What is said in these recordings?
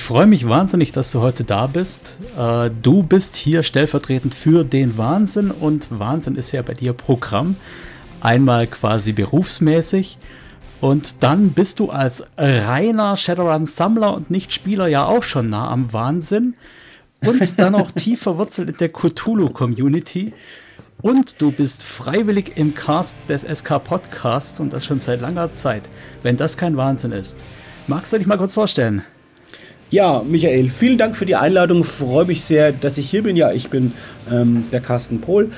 Ich freue mich wahnsinnig, dass du heute da bist. Äh, du bist hier stellvertretend für den Wahnsinn und Wahnsinn ist ja bei dir Programm. Einmal quasi berufsmäßig und dann bist du als reiner Shadowrun-Sammler und Nicht-Spieler ja auch schon nah am Wahnsinn und dann auch tief verwurzelt in der Cthulhu-Community. Und du bist freiwillig im Cast des SK Podcasts und das schon seit langer Zeit. Wenn das kein Wahnsinn ist. Magst du dich mal kurz vorstellen? Ja, Michael, vielen Dank für die Einladung. Freue mich sehr, dass ich hier bin. Ja, ich bin ähm, der Carsten Pohl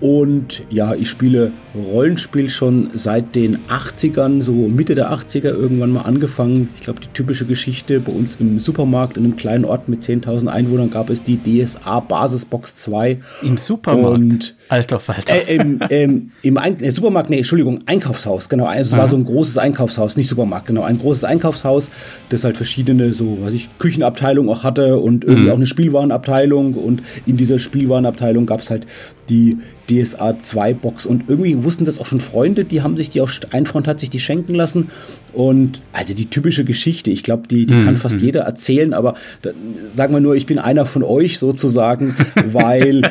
und ja, ich spiele Rollenspiel schon seit den 80ern, so Mitte der 80er irgendwann mal angefangen. Ich glaube, die typische Geschichte bei uns im Supermarkt in einem kleinen Ort mit 10.000 Einwohnern gab es die DSA Basisbox 2. Im Supermarkt? Und, Alter Falter. Äh, im, ähm, im Ein äh, Supermarkt, nee, Entschuldigung, Einkaufshaus, genau. Also es Aha. war so ein großes Einkaufshaus, nicht Supermarkt, genau. Ein großes Einkaufshaus, das halt verschiedene, so, was ich, Küchenabteilungen auch hatte und irgendwie mhm. auch eine Spielwarenabteilung. Und in dieser Spielwarenabteilung gab es halt die DSA 2 Box und irgendwie wussten das auch schon Freunde, die haben sich die auch, ein Freund hat sich die schenken lassen und also die typische Geschichte, ich glaube, die, die mhm. kann fast mhm. jeder erzählen, aber da, sagen wir nur, ich bin einer von euch sozusagen, weil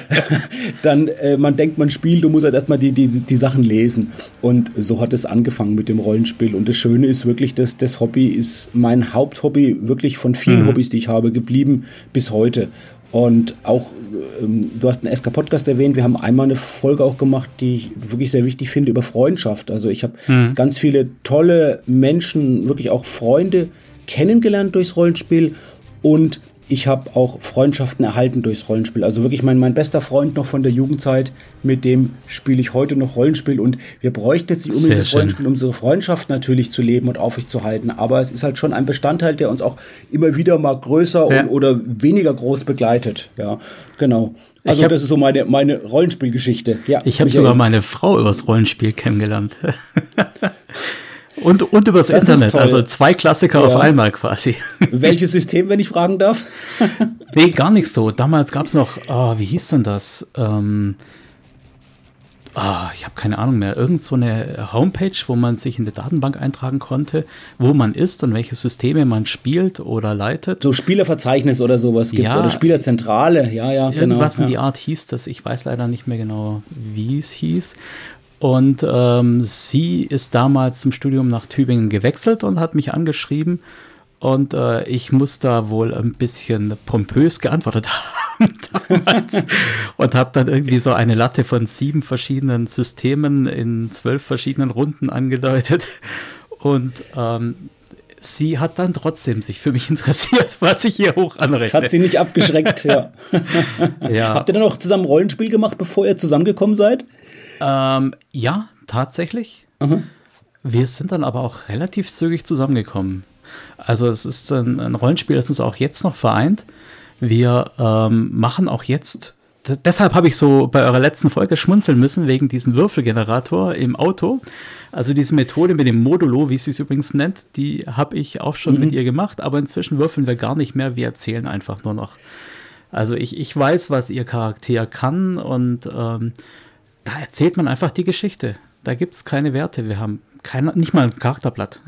dann äh, man denkt, man spielt und muss halt erstmal die, die, die Sachen lesen und so hat es angefangen mit dem Rollenspiel und das Schöne ist wirklich, dass das Hobby ist mein Haupthobby wirklich von vielen mhm. Hobbys, die ich habe, geblieben bis heute und auch, ähm, du hast einen SK-Podcast erwähnt, wir haben einmal eine Folge auch gemacht, die ich wirklich sehr wichtig finde, über Freundschaft. Also ich habe mhm. ganz viele tolle Menschen, wirklich auch Freunde kennengelernt durchs Rollenspiel und ich habe auch Freundschaften erhalten durchs Rollenspiel. Also wirklich mein, mein bester Freund noch von der Jugendzeit, mit dem spiele ich heute noch Rollenspiel. Und wir bräuchten jetzt nicht unbedingt das Rollenspiel, um unsere Freundschaft natürlich zu leben und aufrechtzuerhalten. Aber es ist halt schon ein Bestandteil, der uns auch immer wieder mal größer ja. und, oder weniger groß begleitet. Ja, genau. Also hab, das ist so meine, meine Rollenspielgeschichte. Ja, ich habe sogar meine Frau übers Rollenspiel kennengelernt. Und, und übers das Internet, also zwei Klassiker ja. auf einmal quasi. Welches System, wenn ich fragen darf? nee, gar nicht so. Damals gab es noch, oh, wie hieß denn das? Ähm, oh, ich habe keine Ahnung mehr. Irgend so eine Homepage, wo man sich in die Datenbank eintragen konnte, wo man ist und welche Systeme man spielt oder leitet. So Spielerverzeichnis oder sowas gibt es ja, oder Spielerzentrale, ja, ja, genau. Irgendwas in ja. die Art hieß das. Ich weiß leider nicht mehr genau, wie es hieß. Und ähm, sie ist damals zum Studium nach Tübingen gewechselt und hat mich angeschrieben. Und äh, ich muss da wohl ein bisschen pompös geantwortet haben damals. und habe dann irgendwie so eine Latte von sieben verschiedenen Systemen in zwölf verschiedenen Runden angedeutet. Und ähm, sie hat dann trotzdem sich für mich interessiert, was ich hier hoch anrechne. Das hat sie nicht abgeschreckt, ja. ja. Habt ihr dann auch zusammen Rollenspiel gemacht, bevor ihr zusammengekommen seid? Ähm, ja, tatsächlich. Mhm. Wir sind dann aber auch relativ zügig zusammengekommen. Also es ist ein, ein Rollenspiel, das uns auch jetzt noch vereint. Wir ähm, machen auch jetzt, deshalb habe ich so bei eurer letzten Folge schmunzeln müssen, wegen diesem Würfelgenerator im Auto. Also diese Methode mit dem Modulo, wie sie es übrigens nennt, die habe ich auch schon mhm. mit ihr gemacht, aber inzwischen würfeln wir gar nicht mehr, wir erzählen einfach nur noch. Also ich, ich weiß, was ihr Charakter kann und ähm, da erzählt man einfach die Geschichte. Da gibt es keine Werte. Wir haben kein, nicht mal ein Charakterblatt.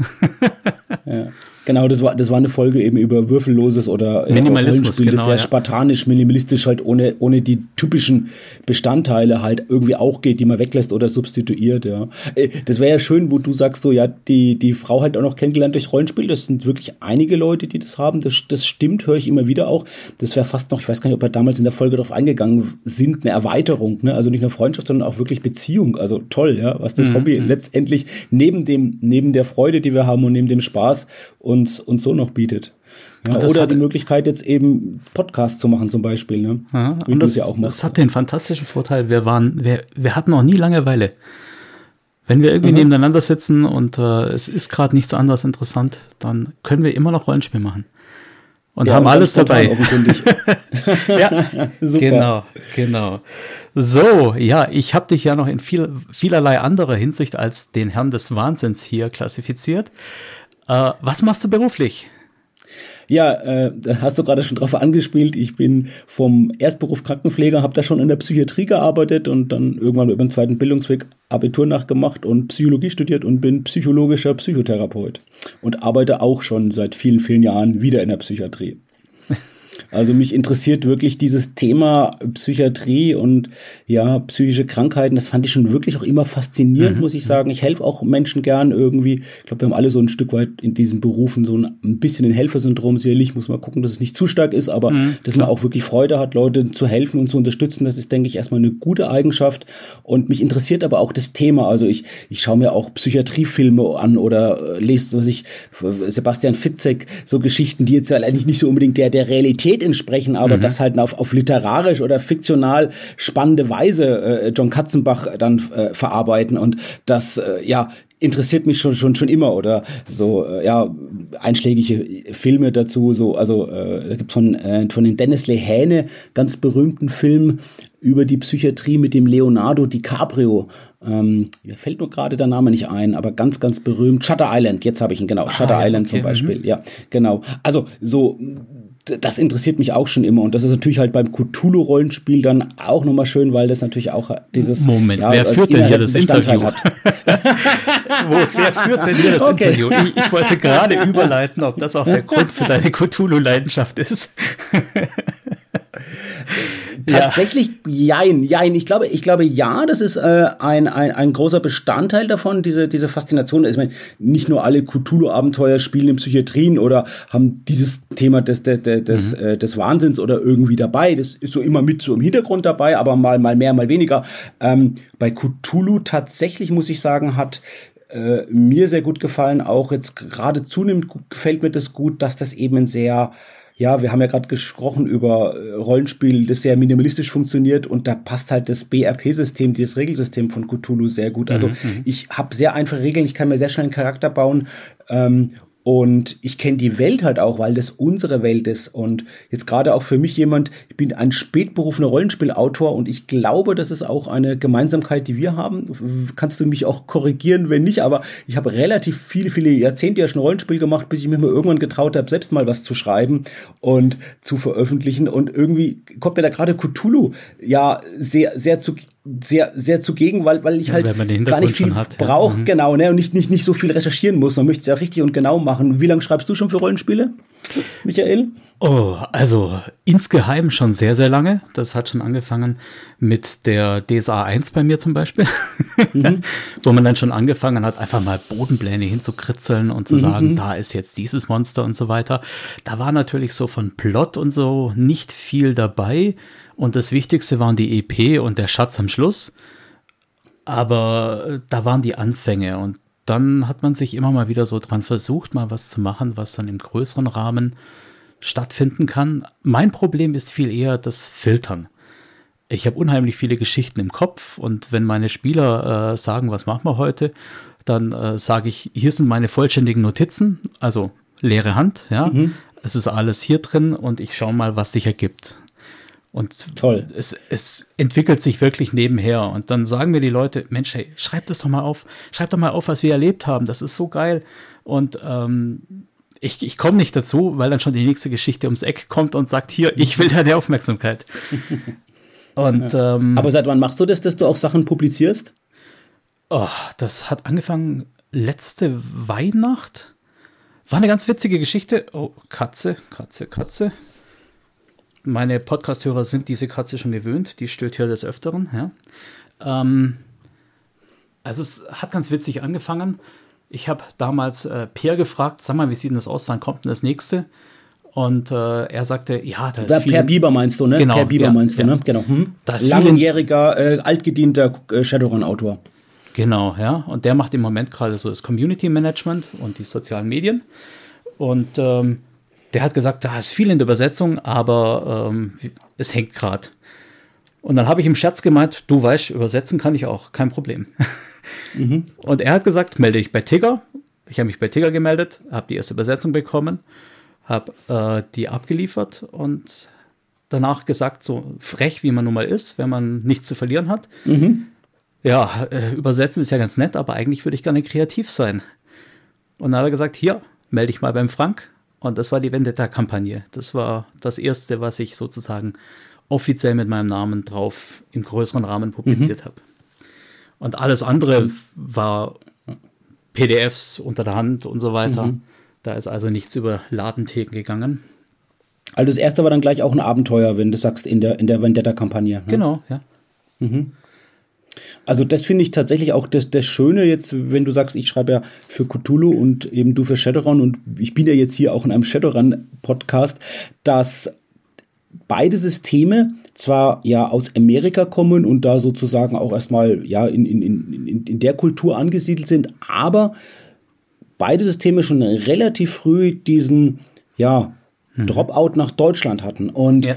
ja. Genau, das war, das war eine Folge eben über würfelloses oder äh, Minimalismus, genau, das sehr ja. spartanisch, minimalistisch halt ohne, ohne die typischen Bestandteile halt irgendwie auch geht, die man weglässt oder substituiert, ja. Äh, das wäre ja schön, wo du sagst so, ja, die, die Frau halt auch noch kennengelernt durch Rollenspiel. Das sind wirklich einige Leute, die das haben. Das, das stimmt, höre ich immer wieder auch. Das wäre fast noch, ich weiß gar nicht, ob wir damals in der Folge darauf eingegangen sind, eine Erweiterung, ne? Also nicht nur Freundschaft, sondern auch wirklich Beziehung. Also toll, ja, was das mhm. Hobby mhm. letztendlich neben dem, neben der Freude, die wir haben und neben dem Spaß uns, uns so noch bietet. Ja, oder die Möglichkeit, jetzt eben Podcast zu machen, zum Beispiel. Ne? Ja, und das, ja auch das hat den fantastischen Vorteil, wir waren, wir, wir hatten noch nie Langeweile. Wenn wir irgendwie mhm. nebeneinander sitzen und äh, es ist gerade nichts anderes interessant, dann können wir immer noch Rollenspiel machen. Und ja, haben und alles dabei. ja, Super. genau, genau. So, ja, ich habe dich ja noch in viel, vielerlei anderer Hinsicht als den Herrn des Wahnsinns hier klassifiziert. Äh, was machst du beruflich? Ja, äh, hast du gerade schon drauf angespielt. Ich bin vom Erstberuf Krankenpfleger, habe da schon in der Psychiatrie gearbeitet und dann irgendwann über den zweiten Bildungsweg Abitur nachgemacht und Psychologie studiert und bin psychologischer Psychotherapeut und arbeite auch schon seit vielen, vielen Jahren wieder in der Psychiatrie. Also mich interessiert wirklich dieses Thema Psychiatrie und ja, psychische Krankheiten. Das fand ich schon wirklich auch immer faszinierend, mhm. muss ich sagen. Ich helfe auch Menschen gern irgendwie. Ich glaube, wir haben alle so ein Stück weit in diesen Berufen so ein, ein bisschen ein Helfersyndrom. Sicherlich muss man gucken, dass es nicht zu stark ist, aber mhm, dass man auch wirklich Freude hat, Leute zu helfen und zu unterstützen. Das ist, denke ich, erstmal eine gute Eigenschaft. Und mich interessiert aber auch das Thema. Also ich, ich schaue mir auch Psychiatriefilme an oder äh, lese, was ich, Sebastian Fitzek, so Geschichten, die jetzt ja eigentlich nicht so unbedingt der, der Realität entsprechen, aber mhm. das halt auf, auf literarisch oder fiktional spannende Weise äh, John Katzenbach dann äh, verarbeiten und das äh, ja interessiert mich schon schon schon immer oder so äh, ja einschlägige Filme dazu so also äh, da gibt's von äh, von den Dennis Lehane ganz berühmten Film über die Psychiatrie mit dem Leonardo DiCaprio ähm, mir fällt nur gerade der Name nicht ein, aber ganz, ganz berühmt. Shutter Island, jetzt habe ich ihn, genau. Ah, Shutter ja, Island okay, zum Beispiel, mhm. ja, genau. Also so das interessiert mich auch schon immer. Und das ist natürlich halt beim Cthulhu-Rollenspiel dann auch nochmal schön, weil das natürlich auch dieses. Moment, ja, wer führt denn hier das Interview? Hat. Wo, wer führt denn hier das okay. Interview? Ich, ich wollte gerade überleiten, ob das auch der Grund für deine Cthulhu-Leidenschaft ist. Tatsächlich, ja. jein, jein. Ich glaube, ich glaube, ja, das ist äh, ein, ein, ein großer Bestandteil davon, diese, diese Faszination. Ich meine, nicht nur alle Cthulhu-Abenteuer spielen in Psychiatrien oder haben dieses Thema des, des, des, mhm. äh, des Wahnsinns oder irgendwie dabei. Das ist so immer mit so im Hintergrund dabei, aber mal, mal mehr, mal weniger. Ähm, bei Cthulhu tatsächlich, muss ich sagen, hat äh, mir sehr gut gefallen. Auch jetzt gerade zunehmend gefällt mir das gut, dass das eben ein sehr ja, wir haben ja gerade gesprochen über äh, Rollenspiel, das sehr minimalistisch funktioniert und da passt halt das BRP-System, dieses Regelsystem von Cthulhu sehr gut. Also mhm, mhm. ich habe sehr einfache Regeln, ich kann mir sehr schnell einen Charakter bauen ähm, und ich kenne die Welt halt auch, weil das unsere Welt ist. Und jetzt gerade auch für mich jemand, ich bin ein spätberufener Rollenspielautor und ich glaube, das ist auch eine Gemeinsamkeit, die wir haben. Kannst du mich auch korrigieren, wenn nicht, aber ich habe relativ viele, viele Jahrzehnte ja schon Rollenspiel gemacht, bis ich mir mal irgendwann getraut habe, selbst mal was zu schreiben und zu veröffentlichen. Und irgendwie kommt mir da gerade Cthulhu ja sehr, sehr zu sehr, sehr zugegen, weil, weil ich halt gar nicht viel brauche, ja. mhm. genau, ne, und nicht, nicht, nicht so viel recherchieren muss. Man möchte es ja richtig und genau machen. Wie lange schreibst du schon für Rollenspiele, Michael? Oh, also insgeheim schon sehr, sehr lange. Das hat schon angefangen mit der DSA 1 bei mir zum Beispiel, mhm. wo man dann schon angefangen hat, einfach mal Bodenpläne hinzukritzeln und zu mhm. sagen, da ist jetzt dieses Monster und so weiter. Da war natürlich so von Plot und so nicht viel dabei. Und das Wichtigste waren die EP und der Schatz am Schluss. Aber äh, da waren die Anfänge und dann hat man sich immer mal wieder so dran versucht, mal was zu machen, was dann im größeren Rahmen stattfinden kann. Mein Problem ist viel eher das Filtern. Ich habe unheimlich viele Geschichten im Kopf und wenn meine Spieler äh, sagen, was machen wir heute, dann äh, sage ich, hier sind meine vollständigen Notizen, also leere Hand, ja. Mhm. Es ist alles hier drin und ich schaue mal, was sich ergibt. Und Toll. Es, es entwickelt sich wirklich nebenher. Und dann sagen mir die Leute, Mensch, hey, schreib das doch mal auf. Schreib doch mal auf, was wir erlebt haben. Das ist so geil. Und ähm, ich, ich komme nicht dazu, weil dann schon die nächste Geschichte ums Eck kommt und sagt, hier, ich will deine Aufmerksamkeit. Und, ja. ähm, Aber seit wann machst du das, dass du auch Sachen publizierst? Oh, das hat angefangen letzte Weihnacht. War eine ganz witzige Geschichte. Oh, Katze, Katze, Katze meine Podcast-Hörer sind diese Katze schon gewöhnt, die stört hier des Öfteren. Ja. Ähm, also es hat ganz witzig angefangen. Ich habe damals äh, Pierre gefragt, sag mal, wie sieht denn das aus, wann kommt denn das nächste? Und äh, er sagte, ja, da ist ja, viel. Per Bieber meinst du, ne? Genau, per Bieber ja, meinst du, ja. ne? Genau. Hm? Langjähriger, äh, altgedienter äh, Shadowrun-Autor. Genau, ja. Und der macht im Moment gerade so das Community Management und die sozialen Medien. Und ähm, der hat gesagt, da ist viel in der Übersetzung, aber ähm, es hängt gerade. Und dann habe ich im Scherz gemeint, du weißt, übersetzen kann ich auch, kein Problem. Mhm. Und er hat gesagt, melde dich bei Tigger. Ich habe mich bei Tigger gemeldet, habe die erste Übersetzung bekommen, habe äh, die abgeliefert und danach gesagt, so frech wie man nun mal ist, wenn man nichts zu verlieren hat. Mhm. Ja, äh, übersetzen ist ja ganz nett, aber eigentlich würde ich gerne kreativ sein. Und dann hat er gesagt, hier, melde dich mal beim Frank Und das war die Vendetta-Kampagne. Das war das erste, was ich sozusagen offiziell mit meinem Namen drauf im größeren Rahmen publiziert mhm. habe. Und alles andere war PDFs unter der Hand und so weiter. Mhm. Da ist also nichts über Ladentheken gegangen. Also das erste war dann gleich auch ein Abenteuer, wenn du sagst, in der, in der Vendetta-Kampagne. Ne? Genau, ja. Mhm. Also das finde ich tatsächlich auch das, das Schöne jetzt, wenn du sagst, ich schreibe ja für Cthulhu und eben du für Shadowrun und ich bin ja jetzt hier auch in einem Shadowrun-Podcast, dass beide Systeme zwar ja aus Amerika kommen und da sozusagen auch erstmal ja in, in, in, in der Kultur angesiedelt sind, aber beide Systeme schon relativ früh diesen ja hm. Dropout nach Deutschland hatten und ja.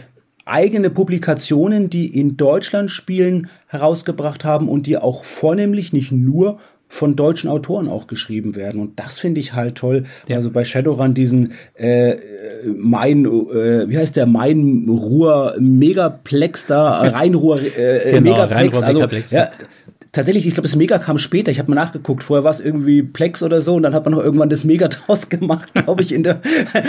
Eigene Publikationen, die in Deutschland spielen, herausgebracht haben und die auch vornehmlich nicht nur von deutschen Autoren auch geschrieben werden. Und das finde ich halt toll. Ja. Also bei Shadowrun diesen äh, Main, äh, wie heißt der, Main Ruhr Megaplex da, Rheinruhr äh, genau, Megaplex. Rheinruhr also, Megaplex. Ja, tatsächlich, ich glaube, das Mega kam später. Ich habe mal nachgeguckt. Vorher war es irgendwie Plex oder so und dann hat man noch irgendwann das Mega draus gemacht, glaube ich, in der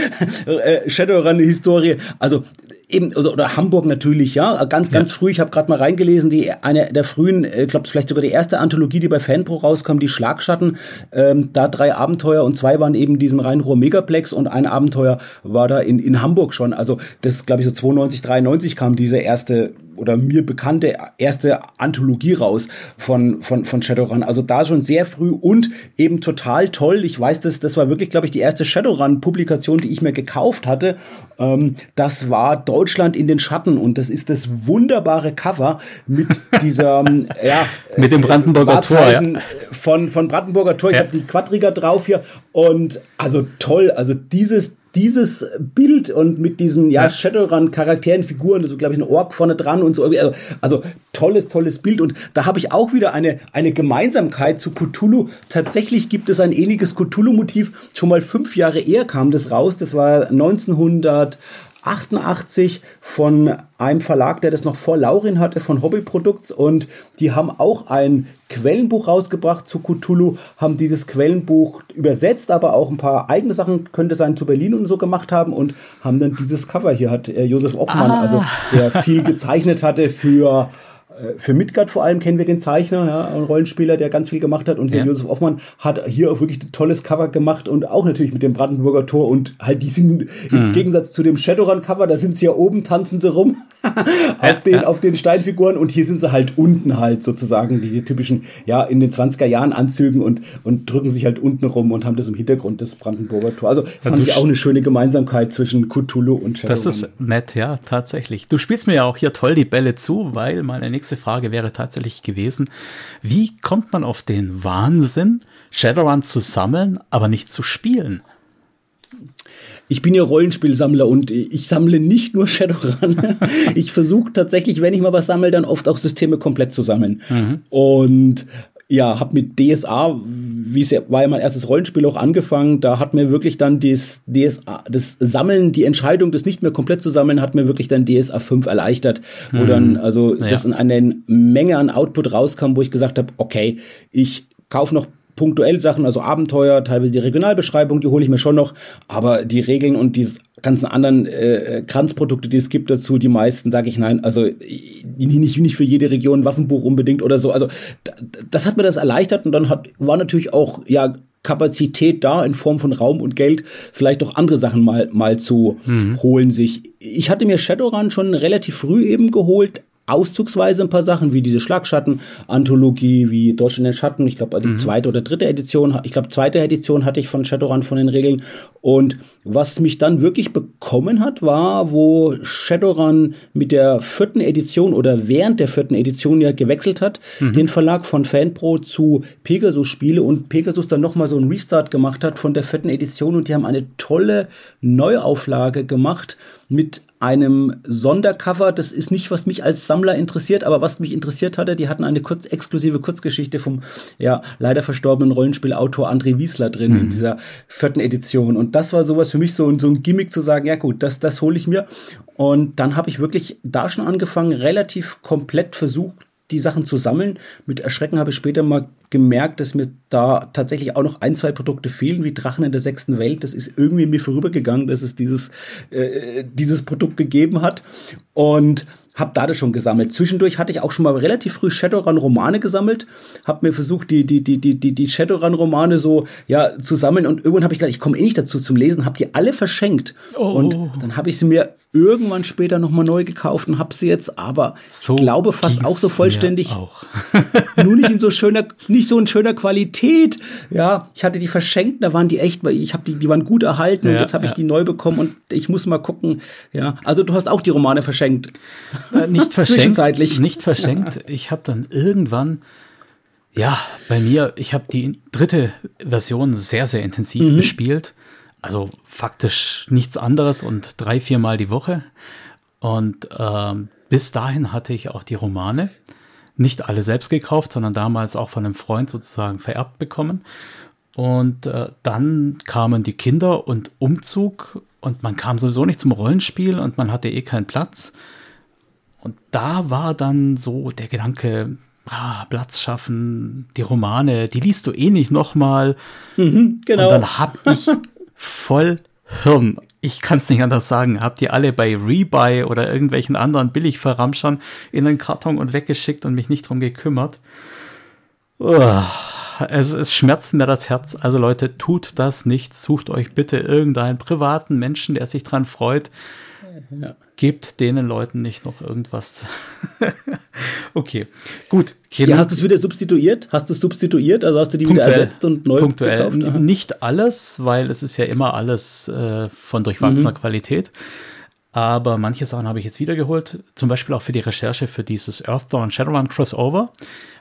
äh, Shadowrun-Historie. Also eben, also, oder Hamburg natürlich, ja, ganz, ganz ja. früh. Ich habe gerade mal reingelesen, die eine der frühen, ich äh, glaube, vielleicht sogar die erste Anthologie, die bei Fanpro rauskam, die Schlagschatten. Ähm, da drei Abenteuer und zwei waren eben diesem Rheinruhr Megaplex und ein Abenteuer war da in, in Hamburg schon. Also das, glaube ich, so 92, 93 kam diese erste oder mir bekannte erste Anthologie raus von, von, von Shadowrun. Also da schon sehr früh und eben total toll. Ich weiß, das, das war wirklich, glaube ich, die erste Shadowrun-Publikation, die ich mir gekauft hatte. Ähm, das war Deutschland in den Schatten und das ist das wunderbare Cover mit dieser, ähm, ja, mit dem Brandenburger Tor, ja. von, von Brandenburger Tor. Ich ja. habe die Quadriga drauf hier und also toll, also dieses dieses Bild und mit diesen ja. Shadowrun-Charakteren, Figuren, ist, glaube ich, ein Ork vorne dran und so. Also, also tolles, tolles Bild. Und da habe ich auch wieder eine, eine Gemeinsamkeit zu Cthulhu. Tatsächlich gibt es ein ähnliches Cthulhu-Motiv. Schon mal fünf Jahre eher kam das raus. Das war 1900. 88 von einem Verlag, der das noch vor Laurin hatte, von Hobby Products. Und die haben auch ein Quellenbuch rausgebracht zu Cthulhu, haben dieses Quellenbuch übersetzt, aber auch ein paar eigene Sachen, könnte sein, zu Berlin und so gemacht haben und haben dann dieses Cover hier, hat äh, Josef Offmann, ah. also der viel gezeichnet hatte für für Midgard vor allem kennen wir den Zeichner, ja, ein Rollenspieler, der ganz viel gemacht hat. Und ja. Josef Offmann hat hier auch wirklich ein tolles Cover gemacht und auch natürlich mit dem Brandenburger Tor. Und halt, die sind mhm. im Gegensatz zu dem Shadowrun-Cover, da sind sie ja oben, tanzen sie rum auf, den, ja. auf den Steinfiguren. Und hier sind sie halt unten halt sozusagen, diese typischen, ja, in den 20er Jahren Anzügen und, und drücken sich halt unten rum und haben das im Hintergrund des Brandenburger Tor. Also fand ich auch eine schöne Gemeinsamkeit zwischen Cthulhu und Shadowrun. Das ist nett, ja, tatsächlich. Du spielst mir ja auch hier toll die Bälle zu, weil meine nächste Frage wäre tatsächlich gewesen, wie kommt man auf den Wahnsinn, Shadowrun zu sammeln, aber nicht zu spielen? Ich bin ja Rollenspielsammler und ich sammle nicht nur Shadowrun. ich versuche tatsächlich, wenn ich mal was sammle, dann oft auch Systeme komplett zu sammeln. Mhm. Und ja, habe mit DSA, wie es ja, war ja mein erstes Rollenspiel auch angefangen, da hat mir wirklich dann das DSA, das Sammeln, die Entscheidung, das nicht mehr komplett zu sammeln, hat mir wirklich dann DSA 5 erleichtert, wo hm. dann also ja. das in eine Menge an Output rauskam, wo ich gesagt habe, okay, ich kaufe noch punktuell Sachen, also Abenteuer, teilweise die Regionalbeschreibung, die hole ich mir schon noch, aber die Regeln und die ganzen anderen äh, Kranzprodukte, die es gibt dazu, die meisten sage ich nein, also nicht, nicht für jede Region Waffenbuch unbedingt oder so. Also das hat mir das erleichtert und dann hat, war natürlich auch ja Kapazität da in Form von Raum und Geld, vielleicht auch andere Sachen mal, mal zu mhm. holen sich. Ich hatte mir Shadowrun schon relativ früh eben geholt, auszugsweise ein paar Sachen, wie diese Schlagschatten-Anthologie, wie Deutschland in den Schatten. Ich glaube, die mhm. zweite oder dritte Edition, ich glaube, zweite Edition hatte ich von Shadowrun von den Regeln. Und was mich dann wirklich bekommen hat, war, wo Shadowrun mit der vierten Edition oder während der vierten Edition ja gewechselt hat, mhm. den Verlag von Fanpro zu Pegasus Spiele und Pegasus dann nochmal so einen Restart gemacht hat von der vierten Edition und die haben eine tolle Neuauflage gemacht mit einem Sondercover. Das ist nicht, was mich als Sammler interessiert, aber was mich interessiert hatte, die hatten eine kurz exklusive Kurzgeschichte vom ja leider verstorbenen Rollenspielautor André Wiesler drin mhm. in dieser vierten Edition. Und das war sowas für mich so, so ein Gimmick zu sagen, ja gut, das, das hole ich mir. Und dann habe ich wirklich da schon angefangen, relativ komplett versucht, die Sachen zu sammeln. Mit Erschrecken habe ich später mal gemerkt, dass mir da tatsächlich auch noch ein, zwei Produkte fehlen, wie Drachen in der sechsten Welt. Das ist irgendwie mir vorübergegangen, dass es dieses, äh, dieses Produkt gegeben hat. Und habe da das schon gesammelt. Zwischendurch hatte ich auch schon mal relativ früh Shadowrun-Romane gesammelt, habe mir versucht, die, die, die, die, die, die Shadowrun-Romane so ja, zu sammeln und irgendwann habe ich gedacht, ich komme eh nicht dazu zum Lesen, habe die alle verschenkt. Oh. Und dann habe ich sie mir irgendwann später nochmal neu gekauft und habe sie jetzt, aber so ich glaube fast auch so vollständig. Auch. nur nicht in so schöner, nicht so in schöner Qualität. Ja, ich hatte die verschenkt, da waren die echt, weil ich habe die, die waren gut erhalten ja, und jetzt habe ja. ich die neu bekommen und ich muss mal gucken. Ja, also du hast auch die Romane verschenkt. Äh, nicht verschenkt. nicht verschenkt. Ich habe dann irgendwann ja, bei mir, ich habe die dritte Version sehr, sehr intensiv mhm. bespielt. Also faktisch nichts anderes und drei, viermal die Woche. Und ähm, bis dahin hatte ich auch die Romane. Nicht alle selbst gekauft, sondern damals auch von einem Freund sozusagen vererbt bekommen. Und äh, dann kamen die Kinder und Umzug und man kam sowieso nicht zum Rollenspiel und man hatte eh keinen Platz. Und da war dann so der Gedanke, ah, Platz schaffen, die Romane, die liest du eh nicht nochmal. Mhm, genau. Und dann habe ich voll Hirn. Ich kann es nicht anders sagen. Habt ihr alle bei Rebuy oder irgendwelchen anderen Billigverramschern in den Karton und weggeschickt und mich nicht drum gekümmert? Oh, es, es schmerzt mir das Herz. Also Leute, tut das nicht. Sucht euch bitte irgendeinen privaten Menschen, der sich dran freut. Ja. Gebt denen Leuten nicht noch irgendwas. okay, gut. Ja, hast du es wieder substituiert? Hast du es substituiert? Also hast du die punktuell, wieder ersetzt und neu punktuell. gekauft? Nicht alles, weil es ist ja immer alles äh, von durchwachsener mhm. Qualität. Aber manche Sachen habe ich jetzt wiedergeholt. Zum Beispiel auch für die Recherche für dieses Earthdawn Shadowrun Crossover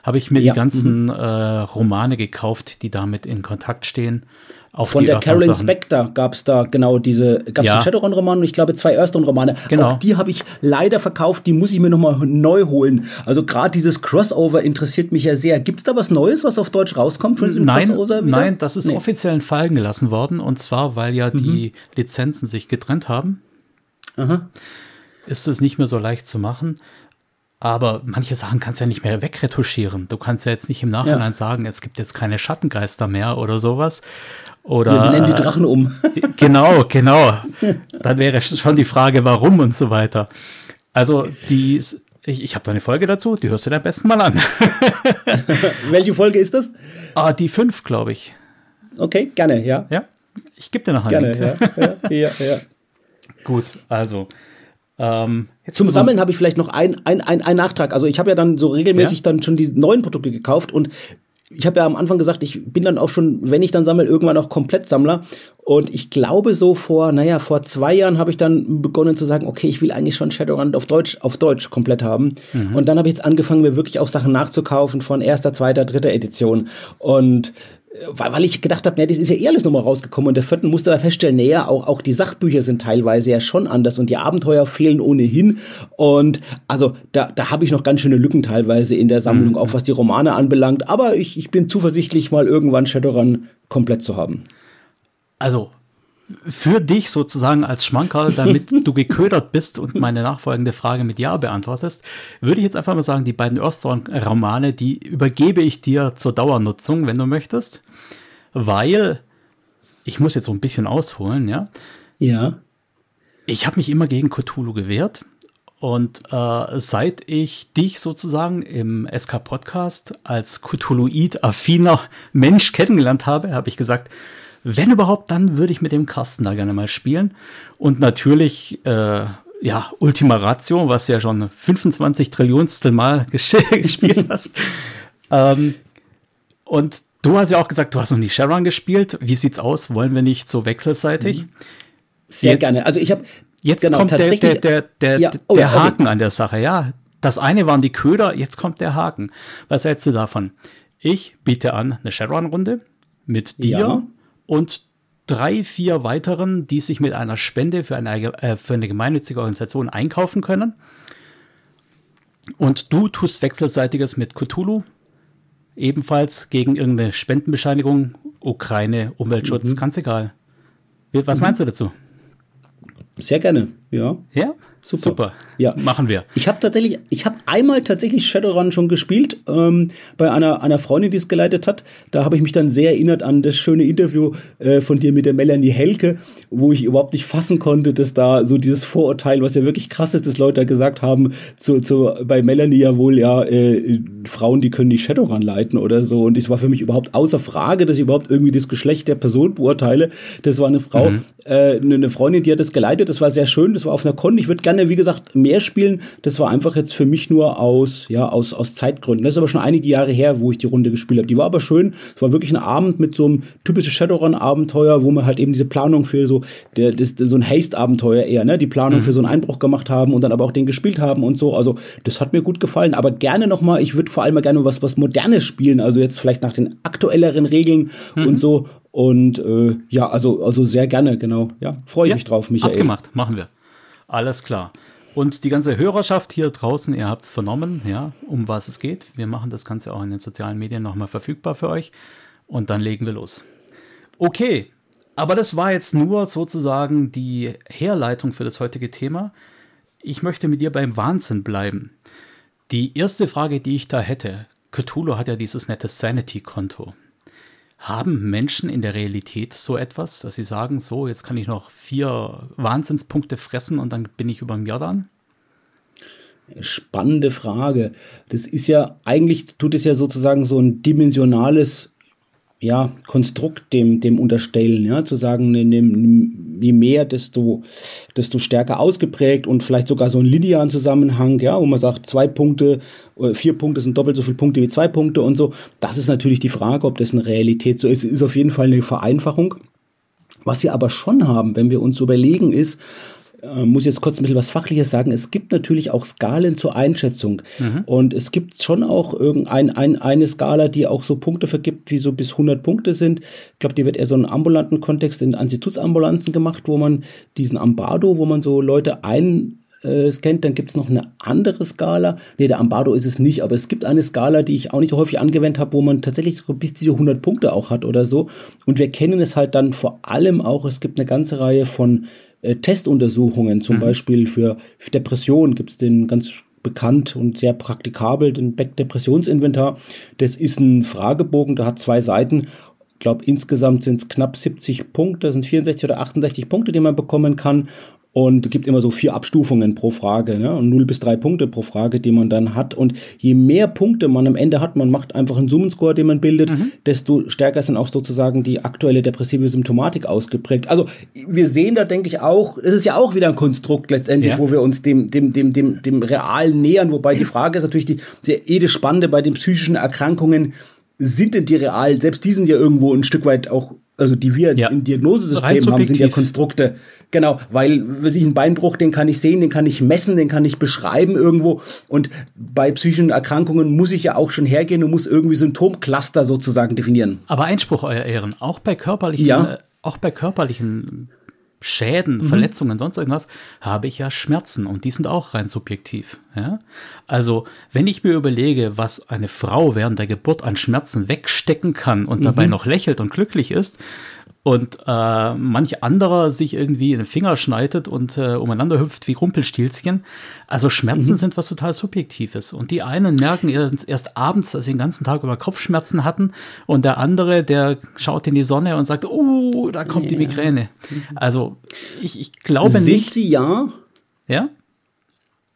habe ich mir ja. die ganzen mhm. äh, Romane gekauft, die damit in Kontakt stehen. Von der Carolyn Spector gab es da genau diese, gab es ja. Shadowrun-Romane und ich glaube zwei Earthdawn-Romane. Genau. Auch die habe ich leider verkauft, die muss ich mir nochmal neu holen. Also gerade dieses Crossover interessiert mich ja sehr. Gibt es da was Neues, was auf Deutsch rauskommt von diesem nein, Crossover? Wieder? Nein, das ist nee. offiziell Fallen gelassen worden und zwar, weil ja mhm. die Lizenzen sich getrennt haben. Aha. Ist es nicht mehr so leicht zu machen. Aber manche Sachen kannst du ja nicht mehr wegretuschieren. Du kannst ja jetzt nicht im Nachhinein ja. sagen, es gibt jetzt keine Schattengeister mehr oder sowas. Oder, wir nennen die Drachen um. genau, genau. Dann wäre schon die Frage, warum und so weiter. Also, die, ich, ich habe da eine Folge dazu, die hörst du dir am besten mal an. Welche Folge ist das? Ah, die fünf, glaube ich. Okay, gerne, ja. Ja, ich gebe dir noch einen Gerne, Link. ja, ja, ja, ja. Gut, also. Ähm, Zum Sammeln habe ich vielleicht noch einen ein, ein Nachtrag. Also ich habe ja dann so regelmäßig ja? dann schon diese neuen Produkte gekauft und ich habe ja am Anfang gesagt, ich bin dann auch schon, wenn ich dann sammle, irgendwann auch Komplettsammler. Und ich glaube, so vor, naja, vor zwei Jahren habe ich dann begonnen zu sagen, okay, ich will eigentlich schon Shadowrun auf Deutsch, auf Deutsch komplett haben. Mhm. Und dann habe ich jetzt angefangen, mir wirklich auch Sachen nachzukaufen von erster, zweiter, dritter Edition. Und weil, weil ich gedacht habe, ja, das ist ja eh alles nochmal rausgekommen und der vierten musste da feststellen, naja, auch, auch die Sachbücher sind teilweise ja schon anders und die Abenteuer fehlen ohnehin und also da, da habe ich noch ganz schöne Lücken teilweise in der Sammlung, mhm. auch was die Romane anbelangt, aber ich, ich bin zuversichtlich, mal irgendwann Shadowrun komplett zu haben. Also für dich sozusagen als Schmankerl, damit du geködert bist und meine nachfolgende Frage mit Ja beantwortest, würde ich jetzt einfach mal sagen, die beiden Earthdawn-Romane, die übergebe ich dir zur Dauernutzung, wenn du möchtest, weil ich muss jetzt so ein bisschen ausholen, ja. Ja. Ich habe mich immer gegen Cthulhu gewehrt und äh, seit ich dich sozusagen im SK-Podcast als Cthulhuid-affiner Mensch kennengelernt habe, habe ich gesagt, wenn überhaupt, dann würde ich mit dem Kasten da gerne mal spielen. Und natürlich, äh, ja, Ultima Ratio, was ja schon 25 Trillionstel Mal gespielt hast. ähm, und du hast ja auch gesagt, du hast noch nie Sharon gespielt. Wie sieht's aus? Wollen wir nicht so wechselseitig? Mhm. Sehr jetzt, gerne. Also ich habe Jetzt genau, kommt der, der, der, der, ja, oh, der Haken okay. an der Sache, ja. Das eine waren die Köder, jetzt kommt der Haken. Was hältst du davon? Ich biete an eine Shadowrun-Runde mit dir ja und drei, vier weiteren, die sich mit einer Spende für eine, äh, für eine gemeinnützige Organisation einkaufen können. Und du tust Wechselseitiges mit Cthulhu, ebenfalls gegen irgendeine Spendenbescheinigung, Ukraine, Umweltschutz, mhm. ganz egal. Was mhm. meinst du dazu? Sehr gerne, ja. Ja, super. super. Ja. machen wir. Ich habe tatsächlich, ich habe einmal tatsächlich Shadowrun schon gespielt ähm, bei einer einer Freundin, die es geleitet hat. Da habe ich mich dann sehr erinnert an das schöne Interview äh, von dir mit der Melanie Helke, wo ich überhaupt nicht fassen konnte, dass da so dieses Vorurteil, was ja wirklich krass ist, dass Leute da gesagt haben, zu, zu bei Melanie ja wohl ja äh, Frauen, die können nicht Shadowrun leiten oder so. Und es war für mich überhaupt außer Frage, dass ich überhaupt irgendwie das Geschlecht der Person beurteile. Das war eine Frau, mhm. äh, eine Freundin, die hat das geleitet. Das war sehr schön. Das war auf einer Con. Ich würde gerne, wie gesagt, mehr spielen. Das war einfach jetzt für mich nur aus, ja, aus, aus Zeitgründen. Das ist aber schon einige Jahre her, wo ich die Runde gespielt habe. Die war aber schön. Es war wirklich ein Abend mit so einem typischen Shadowrun-Abenteuer, wo wir halt eben diese Planung für so, der, das, so ein Haste-Abenteuer eher, ne, die Planung mhm. für so einen Einbruch gemacht haben und dann aber auch den gespielt haben und so. Also, das hat mir gut gefallen. Aber gerne nochmal, ich würde vor allem mal gerne was, was Modernes spielen. Also jetzt vielleicht nach den aktuelleren Regeln mhm. und so. Und äh, ja, also, also sehr gerne, genau. Ja, freue ich ja, mich drauf, Michael. Abgemacht, machen wir. Alles klar. Und die ganze Hörerschaft hier draußen, ihr habt es vernommen, ja, um was es geht. Wir machen das Ganze auch in den sozialen Medien nochmal verfügbar für euch. Und dann legen wir los. Okay, aber das war jetzt nur sozusagen die Herleitung für das heutige Thema. Ich möchte mit dir beim Wahnsinn bleiben. Die erste Frage, die ich da hätte, Cthulhu hat ja dieses nette Sanity-Konto. Haben Menschen in der Realität so etwas, dass sie sagen, so, jetzt kann ich noch vier Wahnsinnspunkte fressen und dann bin ich über dem Jordan? Spannende Frage. Das ist ja, eigentlich tut es ja sozusagen so ein dimensionales ja, Konstrukt dem, dem unterstellen, ja, zu sagen, je mehr, desto, desto stärker ausgeprägt und vielleicht sogar so ein linearen Zusammenhang, ja, wo man sagt, zwei Punkte, äh, vier Punkte sind doppelt so viele Punkte wie zwei Punkte und so. Das ist natürlich die Frage, ob das in Realität so ist, ist auf jeden Fall eine Vereinfachung. Was wir aber schon haben, wenn wir uns überlegen, ist, äh, muss jetzt kurz ein bisschen was Fachliches sagen. Es gibt natürlich auch Skalen zur Einschätzung. Mhm. Und es gibt schon auch irgendein, ein, eine Skala, die auch so Punkte vergibt, wie so bis 100 Punkte sind. Ich glaube, die wird eher so in ambulanten Kontext in Institutsambulanzen gemacht, wo man diesen Ambado, wo man so Leute ein äh, scannt, dann gibt es noch eine andere Skala. Nee, der Ambado ist es nicht, aber es gibt eine Skala, die ich auch nicht so häufig angewendet habe, wo man tatsächlich so bis diese 100 Punkte auch hat oder so. Und wir kennen es halt dann vor allem auch, es gibt eine ganze Reihe von äh, Testuntersuchungen, zum mhm. Beispiel für, für Depressionen gibt es den ganz bekannt und sehr praktikabel, den Beck-Depressionsinventar. Das ist ein Fragebogen, der hat zwei Seiten. Ich glaube, insgesamt sind es knapp 70 Punkte, das sind 64 oder 68 Punkte, die man bekommen kann und gibt immer so vier Abstufungen pro Frage, ne? und 0 bis 3 Punkte pro Frage, die man dann hat. Und je mehr Punkte man am Ende hat, man macht einfach einen Summenscore, den man bildet, mhm. desto stärker ist dann auch sozusagen die aktuelle depressive Symptomatik ausgeprägt. Also wir sehen da, denke ich, auch, es ist ja auch wieder ein Konstrukt letztendlich, ja. wo wir uns dem, dem, dem, dem, dem Realen nähern, wobei die Frage ist natürlich die, die jede Spannende bei den psychischen Erkrankungen, sind denn die real? Selbst die sind ja irgendwo ein Stück weit auch also die wir jetzt ja. im Diagnosesystem haben, sind ja Konstrukte. Genau, weil was ich einen Beinbruch, den kann ich sehen, den kann ich messen, den kann ich beschreiben irgendwo. Und bei psychischen Erkrankungen muss ich ja auch schon hergehen und muss irgendwie Symptomcluster sozusagen definieren. Aber Einspruch, Euer Ehren, auch bei körperlichen, ja. äh, auch bei körperlichen Schäden, mhm. Verletzungen, sonst irgendwas, habe ich ja Schmerzen und die sind auch rein subjektiv. Ja? Also, wenn ich mir überlege, was eine Frau während der Geburt an Schmerzen wegstecken kann und mhm. dabei noch lächelt und glücklich ist, und äh, manch anderer sich irgendwie in den Finger schneidet und äh, umeinander hüpft wie Rumpelstilzchen. Also Schmerzen mhm. sind was total Subjektives. Und die einen merken erst, erst abends, dass sie den ganzen Tag über Kopfschmerzen hatten und der andere, der schaut in die Sonne und sagt, oh, da kommt ja. die Migräne. Mhm. Also ich, ich glaube sind nicht. Sie ja? Ja?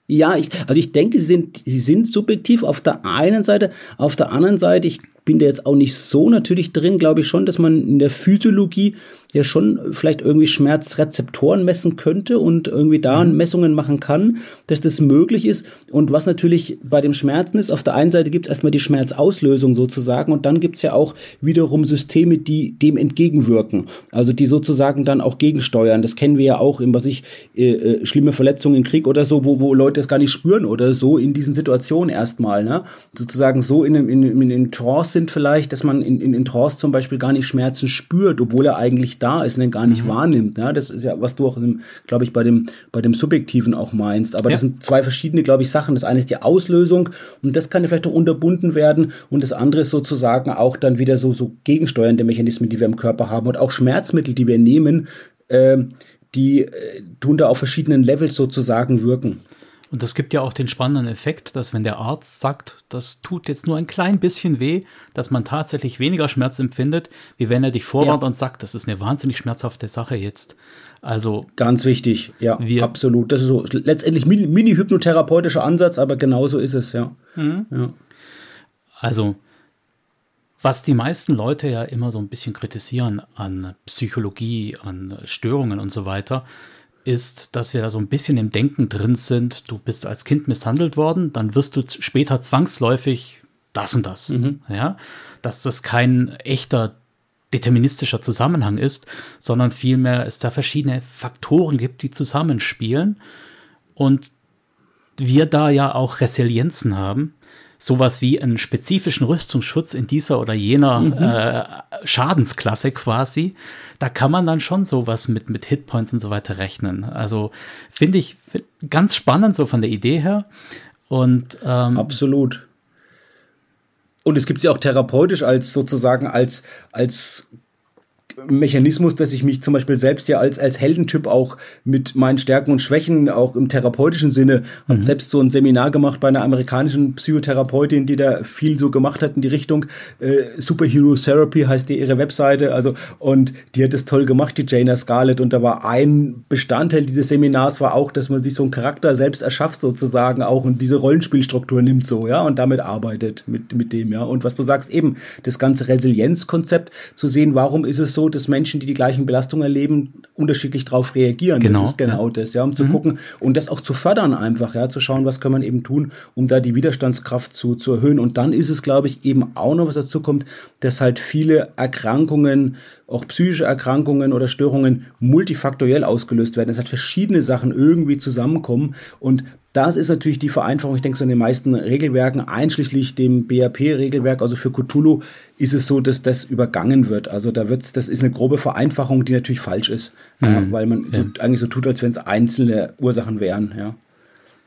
Ja, ich, also ich denke, sie sind, sie sind subjektiv auf der einen Seite, auf der anderen Seite, ich bin da jetzt auch nicht so natürlich drin, glaube ich schon, dass man in der Physiologie ja schon vielleicht irgendwie Schmerzrezeptoren messen könnte und irgendwie da mhm. Messungen machen kann, dass das möglich ist. Und was natürlich bei dem Schmerzen ist, auf der einen Seite gibt es erstmal die Schmerzauslösung sozusagen und dann gibt es ja auch wiederum Systeme, die dem entgegenwirken, also die sozusagen dann auch gegensteuern. Das kennen wir ja auch, in was ich, äh, äh, schlimme Verletzungen im Krieg oder so, wo, wo Leute es gar nicht spüren oder so in diesen Situationen erstmal, ne? sozusagen so in, in, in, in Trance sind vielleicht, dass man in, in, in Trance zum Beispiel gar nicht Schmerzen spürt, obwohl er eigentlich da ist und den gar nicht mhm. wahrnimmt. Ja, das ist ja, was du auch, glaube ich, bei dem, bei dem Subjektiven auch meinst. Aber ja. das sind zwei verschiedene, glaube ich, Sachen. Das eine ist die Auslösung und das kann ja vielleicht auch unterbunden werden und das andere ist sozusagen auch dann wieder so, so gegensteuernde Mechanismen, die wir im Körper haben und auch Schmerzmittel, die wir nehmen, äh, die äh, tun da auf verschiedenen Levels sozusagen wirken. Und das gibt ja auch den spannenden Effekt, dass wenn der Arzt sagt, das tut jetzt nur ein klein bisschen weh, dass man tatsächlich weniger Schmerz empfindet, wie wenn er dich vorwarnt ja. und sagt, das ist eine wahnsinnig schmerzhafte Sache jetzt. Also ganz wichtig, ja, absolut. Das ist so letztendlich mini-hypnotherapeutischer mini Ansatz, aber genauso ist es, ja. Mhm. ja. Also was die meisten Leute ja immer so ein bisschen kritisieren an Psychologie, an Störungen und so weiter, ist, dass wir da so ein bisschen im Denken drin sind. Du bist als Kind misshandelt worden, dann wirst du später zwangsläufig das und das. Mhm. Ja, dass das kein echter deterministischer Zusammenhang ist, sondern vielmehr es da verschiedene Faktoren gibt, die zusammenspielen und wir da ja auch Resilienzen haben, sowas wie einen spezifischen Rüstungsschutz in dieser oder jener mhm. äh, Schadensklasse quasi, da kann man dann schon sowas mit, mit Hitpoints und so weiter rechnen. Also finde ich ganz spannend so von der Idee her. Und ähm, absolut. Und es gibt sie auch therapeutisch als sozusagen als, als Mechanismus, dass ich mich zum Beispiel selbst ja als, als Heldentyp auch mit meinen Stärken und Schwächen auch im therapeutischen Sinne, mhm. habe selbst so ein Seminar gemacht bei einer amerikanischen Psychotherapeutin, die da viel so gemacht hat in die Richtung. Äh, Superhero Therapy heißt die ihre Webseite, also und die hat es toll gemacht, die Jana Scarlett und da war ein Bestandteil dieses Seminars war auch, dass man sich so einen Charakter selbst erschafft sozusagen auch und diese Rollenspielstruktur nimmt so, ja, und damit arbeitet mit, mit dem, ja. Und was du sagst, eben das ganze Resilienzkonzept zu sehen, warum ist es so, dass Menschen, die die gleichen Belastungen erleben, unterschiedlich darauf reagieren. Genau. Das ist genau das, ja, um zu mhm. gucken und das auch zu fördern einfach, ja, zu schauen, was kann man eben tun, um da die Widerstandskraft zu, zu erhöhen. Und dann ist es, glaube ich, eben auch noch, was dazu kommt, dass halt viele Erkrankungen, auch psychische Erkrankungen oder Störungen multifaktoriell ausgelöst werden. Es hat verschiedene Sachen irgendwie zusammenkommen und das ist natürlich die Vereinfachung. Ich denke, so in den meisten Regelwerken, einschließlich dem BAP-Regelwerk, also für Cthulhu, ist es so, dass das übergangen wird. Also da wird's, das ist eine grobe Vereinfachung, die natürlich falsch ist, mhm. ja, weil man ja. so, eigentlich so tut, als wenn es einzelne Ursachen wären. Ja.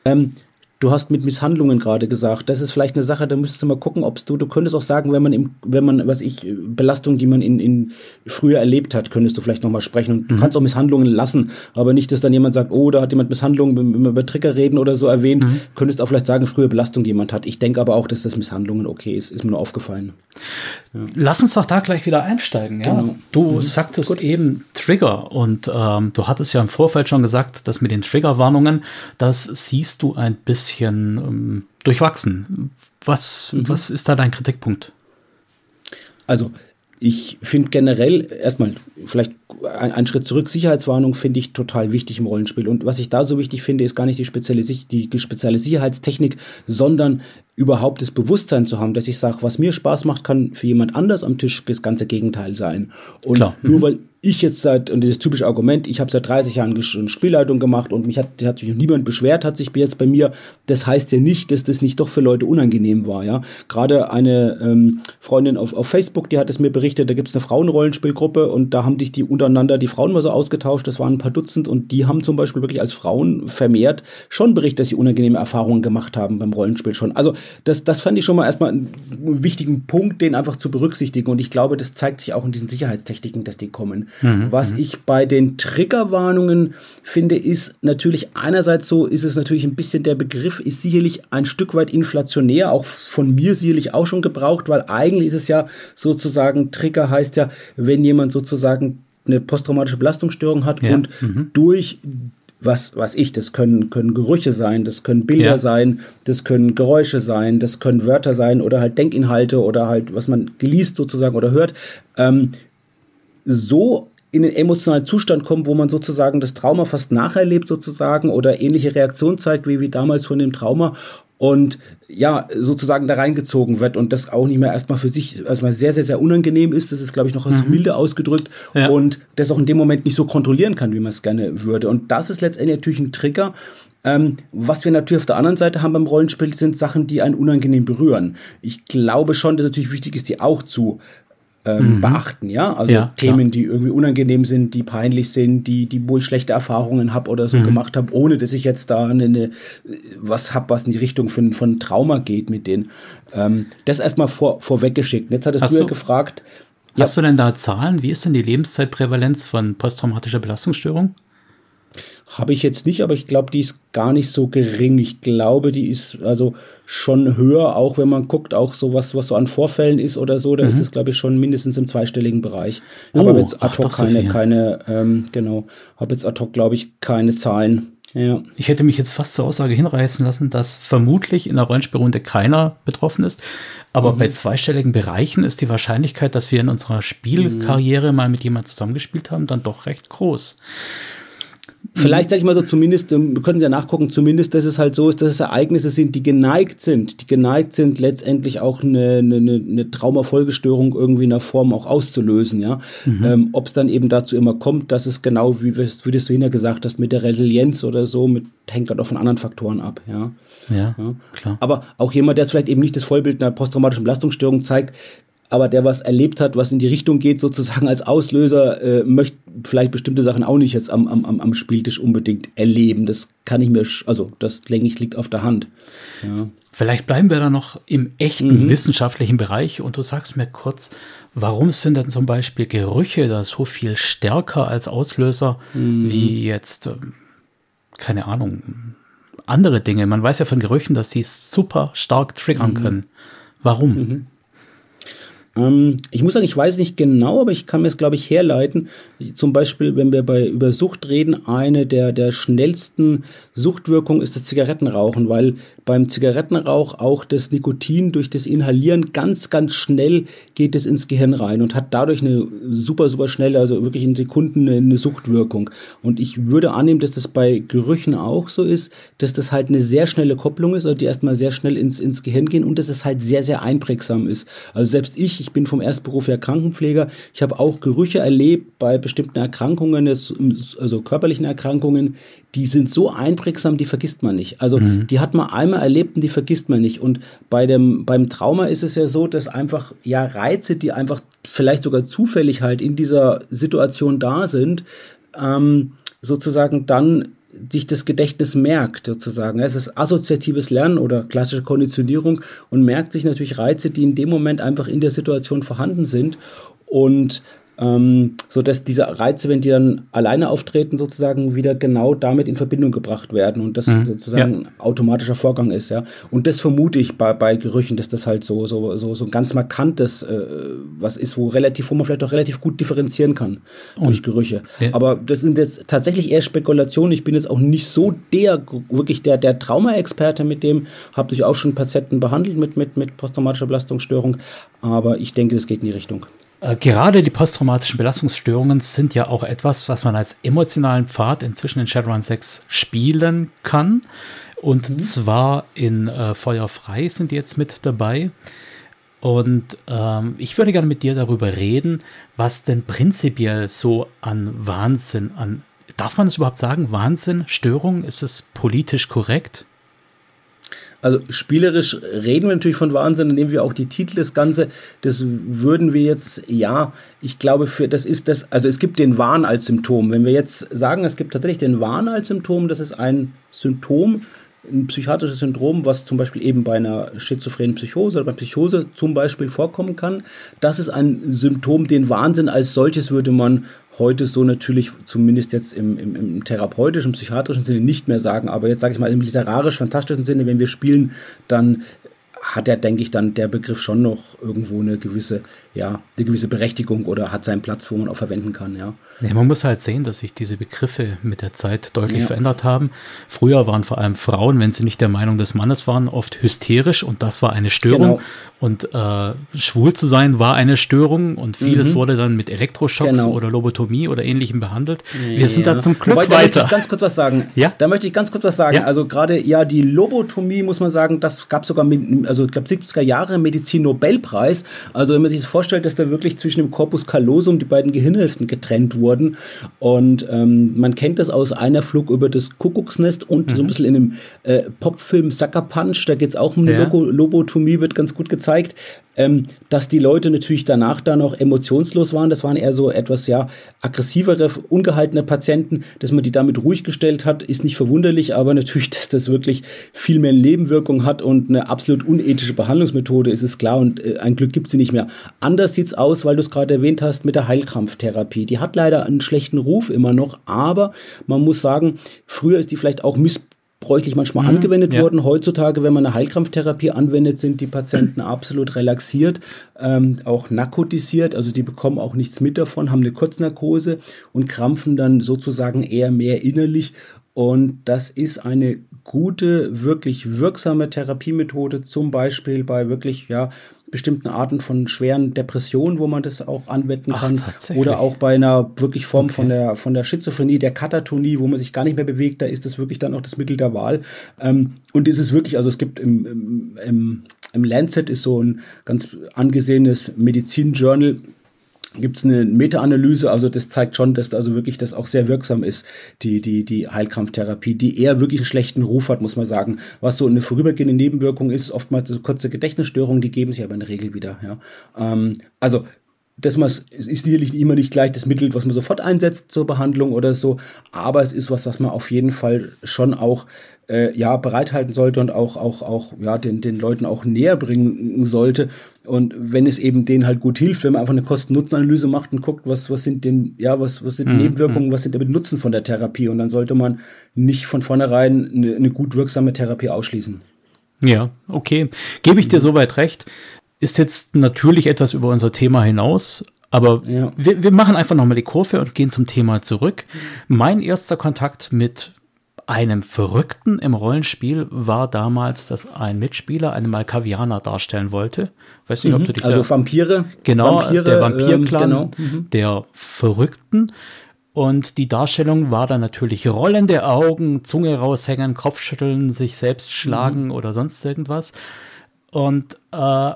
Ähm, Du hast mit Misshandlungen gerade gesagt. Das ist vielleicht eine Sache, da müsstest du mal gucken, ob du, du könntest auch sagen, wenn man im, wenn man, was ich, Belastungen, die man in, in früher erlebt hat, könntest du vielleicht nochmal sprechen. Und du mhm. kannst auch Misshandlungen lassen, aber nicht, dass dann jemand sagt, oh, da hat jemand Misshandlungen, wenn wir über Trigger reden oder so erwähnt, mhm. könntest auch vielleicht sagen, frühe Belastung, die jemand hat. Ich denke aber auch, dass das Misshandlungen okay ist, ist mir nur aufgefallen. Ja. Lass uns doch da gleich wieder einsteigen, ja. Genau. Du mhm. sagtest Gut. eben Trigger und ähm, du hattest ja im Vorfeld schon gesagt, dass mit den Triggerwarnungen, das siehst du ein bisschen ähm, durchwachsen. Was, mhm. was ist da dein Kritikpunkt? Also, ich finde generell erstmal vielleicht ein, ein, Schritt zurück. Sicherheitswarnung finde ich total wichtig im Rollenspiel. Und was ich da so wichtig finde, ist gar nicht die spezielle, die spezielle Sicherheitstechnik, sondern überhaupt das Bewusstsein zu haben, dass ich sage, was mir Spaß macht, kann für jemand anders am Tisch das ganze Gegenteil sein. Und Klar. nur mhm. weil ich jetzt seit, und das typische Argument, ich habe seit 30 Jahren Spielleitung gemacht und mich hat, hat sich niemand beschwert, hat sich jetzt bei mir, das heißt ja nicht, dass das nicht doch für Leute unangenehm war, ja. Gerade eine ähm, Freundin auf, auf Facebook, die hat es mir berichtet, da gibt es eine Frauenrollenspielgruppe und da haben sich die untereinander die Frauen mal so ausgetauscht, das waren ein paar Dutzend und die haben zum Beispiel wirklich als Frauen vermehrt schon berichtet, dass sie unangenehme Erfahrungen gemacht haben beim Rollenspiel schon. Also das, das fand ich schon mal erstmal einen wichtigen Punkt, den einfach zu berücksichtigen und ich glaube, das zeigt sich auch in diesen Sicherheitstechniken, dass die kommen. Mhm. Was mhm. ich bei den Triggerwarnungen finde, ist natürlich einerseits so, ist es natürlich ein bisschen der Begriff, ist sicherlich ein Stück weit inflationär, auch von mir sicherlich auch schon gebraucht, weil eigentlich ist es ja sozusagen, Trigger heißt ja, wenn jemand sozusagen eine posttraumatische Belastungsstörung hat ja. und mhm. durch was, was ich, das können, können Gerüche sein, das können Bilder ja. sein, das können Geräusche sein, das können Wörter sein oder halt Denkinhalte oder halt, was man geliest sozusagen oder hört, ähm, so in den emotionalen Zustand kommt, wo man sozusagen das Trauma fast nacherlebt sozusagen oder ähnliche Reaktion zeigt wie, wie damals von dem Trauma und ja, sozusagen da reingezogen wird und das auch nicht mehr erstmal für sich erstmal sehr, sehr, sehr unangenehm ist. Das ist, glaube ich, noch als mhm. milde ausgedrückt ja. und das auch in dem Moment nicht so kontrollieren kann, wie man es gerne würde. Und das ist letztendlich natürlich ein Trigger. Ähm, was wir natürlich auf der anderen Seite haben beim Rollenspiel, sind Sachen, die einen unangenehm berühren. Ich glaube schon, dass natürlich wichtig ist, die auch zu ähm, mhm. beachten, ja. Also ja, Themen, die irgendwie unangenehm sind, die peinlich sind, die, die wo ich schlechte Erfahrungen habe oder so mhm. gemacht habe, ohne dass ich jetzt da eine, eine was habe, was in die Richtung von, von Trauma geht mit denen. Ähm, das erstmal vor, vorweggeschickt. Jetzt hattest Hast du ja gefragt. Hast ja. du denn da Zahlen? Wie ist denn die Lebenszeitprävalenz von posttraumatischer Belastungsstörung? Habe ich jetzt nicht, aber ich glaube, die ist gar nicht so gering. Ich glaube, die ist also schon höher, auch wenn man guckt, auch so was, was so an Vorfällen ist oder so, da mhm. ist es, glaube ich, schon mindestens im zweistelligen Bereich. Oh, aber jetzt ad hoc keine, so keine, ähm, genau, habe jetzt ad hoc, glaube ich, keine Zahlen. Ja. Ich hätte mich jetzt fast zur Aussage hinreißen lassen, dass vermutlich in der Rollenspielrunde keiner betroffen ist. Aber mhm. bei zweistelligen Bereichen ist die Wahrscheinlichkeit, dass wir in unserer Spielkarriere mhm. mal mit jemandem zusammengespielt haben, dann doch recht groß. Vielleicht sage ich mal so, zumindest, ähm, wir können ja nachgucken, zumindest, dass es halt so ist, dass es Ereignisse sind, die geneigt sind, die geneigt sind, letztendlich auch eine, eine, eine Traumafolgestörung irgendwie in der Form auch auszulösen, ja. Mhm. Ähm, Ob es dann eben dazu immer kommt, dass es genau, wie, wie du hinter gesagt hast, mit der Resilienz oder so, mit, hängt halt auch von anderen Faktoren ab, ja. Ja, ja, klar. Aber auch jemand, der es vielleicht eben nicht das Vollbild einer posttraumatischen Belastungsstörung zeigt, aber der was erlebt hat, was in die Richtung geht, sozusagen als Auslöser, äh, möchte vielleicht bestimmte Sachen auch nicht jetzt am, am, am Spieltisch unbedingt erleben. Das kann ich mir, also das denke ich, liegt auf der Hand. Ja. Vielleicht bleiben wir da noch im echten mhm. wissenschaftlichen Bereich und du sagst mir kurz, warum sind denn zum Beispiel Gerüche da so viel stärker als Auslöser mhm. wie jetzt, ähm, keine Ahnung, andere Dinge. Man weiß ja von Gerüchen, dass sie super stark triggern mhm. können. Warum? Ähm, ich muss sagen, ich weiß nicht genau, aber ich kann mir es, glaube ich, herleiten. Zum Beispiel, wenn wir bei, über Sucht reden, eine der, der schnellsten Suchtwirkungen ist das Zigarettenrauchen, weil beim Zigarettenrauch auch das Nikotin durch das Inhalieren ganz, ganz schnell geht es ins Gehirn rein und hat dadurch eine super, super schnelle, also wirklich in Sekunden eine, eine Suchtwirkung. Und ich würde annehmen, dass das bei Gerüchen auch so ist, dass das halt eine sehr schnelle Kopplung ist, also die erstmal sehr schnell ins, ins Gehirn gehen und dass es halt sehr, sehr einprägsam ist. Also selbst ich, ich bin vom Erstberuf her Krankenpfleger. Ich habe auch Gerüche erlebt bei bestimmten Erkrankungen, also körperlichen Erkrankungen, die sind so einprägsam, die vergisst man nicht. Also mhm. die hat man einmal erlebt und die vergisst man nicht. Und bei dem, beim Trauma ist es ja so, dass einfach ja Reize, die einfach vielleicht sogar zufällig halt in dieser Situation da sind, ähm, sozusagen dann sich das Gedächtnis merkt, sozusagen. Es ist assoziatives Lernen oder klassische Konditionierung und merkt sich natürlich Reize, die in dem Moment einfach in der Situation vorhanden sind. Und ähm, so dass diese Reize, wenn die dann alleine auftreten, sozusagen wieder genau damit in Verbindung gebracht werden und das mhm. sozusagen ja. ein automatischer Vorgang ist, ja. Und das vermute ich bei, bei Gerüchen, dass das halt so, so, so, so ein ganz markantes, äh, was ist, wo relativ, wo man vielleicht auch relativ gut differenzieren kann und, durch Gerüche. Ja. Aber das sind jetzt tatsächlich eher Spekulationen. Ich bin jetzt auch nicht so der, wirklich der, der Trauma-Experte mit dem, habe ich auch schon Patienten behandelt mit, mit, mit posttraumatischer Belastungsstörung, aber ich denke, das geht in die Richtung. Äh, gerade die posttraumatischen Belastungsstörungen sind ja auch etwas, was man als emotionalen Pfad inzwischen in Shadowrun 6 spielen kann. Und mhm. zwar in äh, Feuerfrei sind die jetzt mit dabei. Und ähm, ich würde gerne mit dir darüber reden, was denn prinzipiell so an Wahnsinn, an, darf man es überhaupt sagen, Wahnsinn, Störung, ist es politisch korrekt? Also spielerisch reden wir natürlich von Wahnsinn, nehmen wir auch die Titel des Ganze. Das würden wir jetzt, ja, ich glaube, für das ist das, also es gibt den Wahn als Symptom. Wenn wir jetzt sagen, es gibt tatsächlich den Wahn als Symptom, das ist ein Symptom, ein psychiatrisches Syndrom, was zum Beispiel eben bei einer schizophrenen Psychose oder bei Psychose zum Beispiel vorkommen kann. Das ist ein Symptom, den Wahnsinn als solches würde man heute so natürlich zumindest jetzt im, im, im therapeutischen, psychiatrischen Sinne nicht mehr sagen, aber jetzt sage ich mal im literarisch-fantastischen Sinne, wenn wir spielen, dann hat er, denke ich, dann der Begriff schon noch irgendwo eine gewisse, ja, eine gewisse Berechtigung oder hat seinen Platz, wo man auch verwenden kann, ja. Ja, man muss halt sehen, dass sich diese Begriffe mit der Zeit deutlich ja. verändert haben. Früher waren vor allem Frauen, wenn sie nicht der Meinung des Mannes waren, oft hysterisch und das war eine Störung. Genau. Und äh, schwul zu sein war eine Störung und vieles mhm. wurde dann mit Elektroschocks genau. oder Lobotomie oder ähnlichem behandelt. Wir ja. sind da zum Glück Wobei, weiter. Da möchte ich ganz kurz was sagen. Ja? Da möchte ich ganz kurz was sagen. Also gerade, ja, die Lobotomie, muss man sagen, das gab sogar, mit, also ich glaube 70er Jahre Medizin-Nobelpreis. Also wenn man sich das vorstellt, dass da wirklich zwischen dem Corpus callosum die beiden Gehirnhälften getrennt wurden. Und ähm, man kennt das aus einer Flug über das Kuckucksnest und mhm. so ein bisschen in dem äh, Popfilm Sucker Punch, da geht es auch um eine ja. Lobotomie, wird ganz gut gezeigt ähm, dass die Leute natürlich danach da noch emotionslos waren. Das waren eher so etwas ja aggressivere, ungehaltene Patienten, dass man die damit ruhig gestellt hat, ist nicht verwunderlich, aber natürlich, dass das wirklich viel mehr Nebenwirkung hat und eine absolut unethische Behandlungsmethode ist, ist klar und äh, ein Glück gibt sie nicht mehr. An anders sieht's aus, weil du es gerade erwähnt hast mit der Heilkrampftherapie. Die hat leider einen schlechten Ruf immer noch, aber man muss sagen, früher ist die vielleicht auch missbräuchlich manchmal mhm, angewendet ja. worden. Heutzutage, wenn man eine Heilkrampftherapie anwendet, sind die Patienten absolut relaxiert, ähm, auch narkotisiert, also die bekommen auch nichts mit davon, haben eine Kurznarkose und krampfen dann sozusagen eher mehr innerlich und das ist eine gute, wirklich wirksame Therapiemethode, zum Beispiel bei wirklich, ja, bestimmten Arten von schweren Depressionen, wo man das auch anwenden kann. Ach, oder auch bei einer wirklich Form okay. von der, von der Schizophrenie, der Katatonie, wo man sich gar nicht mehr bewegt, da ist das wirklich dann auch das Mittel der Wahl. Ähm, und ist es wirklich, also es gibt im, im, im, im Lancet ist so ein ganz angesehenes Medizin-Journal, gibt es eine Meta-Analyse, also das zeigt schon, dass also wirklich das auch sehr wirksam ist, die, die, die Heilkrampftherapie, die eher wirklich einen schlechten Ruf hat, muss man sagen. Was so eine vorübergehende Nebenwirkung ist, oftmals so kurze Gedächtnisstörungen, die geben sich aber in der Regel wieder. Ja. Ähm, also das ist sicherlich immer nicht gleich das Mittel, was man sofort einsetzt zur Behandlung oder so, aber es ist was, was man auf jeden Fall schon auch äh, ja bereithalten sollte und auch auch auch ja den den Leuten auch näher bringen sollte und wenn es eben denen halt gut hilft, wenn man einfach eine Kosten-Nutzen-Analyse macht und guckt, was was sind denn ja was was sind mhm. Nebenwirkungen, mhm. was sind damit Nutzen von der Therapie und dann sollte man nicht von vornherein eine, eine gut wirksame Therapie ausschließen. Ja, okay, gebe ich dir soweit recht ist jetzt natürlich etwas über unser Thema hinaus, aber ja. wir, wir machen einfach nochmal die Kurve und gehen zum Thema zurück. Mein erster Kontakt mit einem Verrückten im Rollenspiel war damals, dass ein Mitspieler einen Malkavianer darstellen wollte. Weiß nicht, mhm. ob du dich Also Vampire? Genau, Vampire, der Vampirclan ähm, genau. mhm. der Verrückten. Und die Darstellung war dann natürlich rollende Augen, Zunge raushängen, Kopfschütteln, sich selbst schlagen mhm. oder sonst irgendwas. Und äh,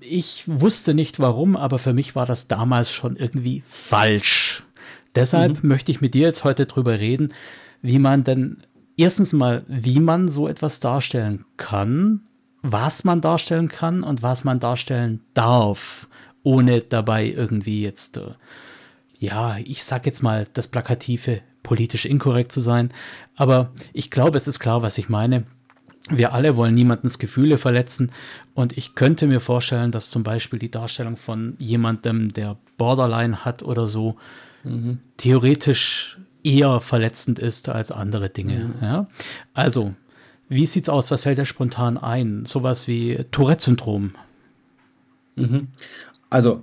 ich wusste nicht warum, aber für mich war das damals schon irgendwie falsch. Deshalb mhm. möchte ich mit dir jetzt heute drüber reden, wie man denn erstens mal, wie man so etwas darstellen kann, was man darstellen kann und was man darstellen darf, ohne dabei irgendwie jetzt, äh, ja, ich sag jetzt mal das Plakative, politisch inkorrekt zu sein. Aber ich glaube, es ist klar, was ich meine wir alle wollen niemandens Gefühle verletzen und ich könnte mir vorstellen, dass zum Beispiel die Darstellung von jemandem, der Borderline hat oder so, mhm. theoretisch eher verletzend ist als andere Dinge. Mhm. Ja? Also, wie sieht's aus? Was fällt dir spontan ein? Sowas wie Tourette-Syndrom. Mhm. Also,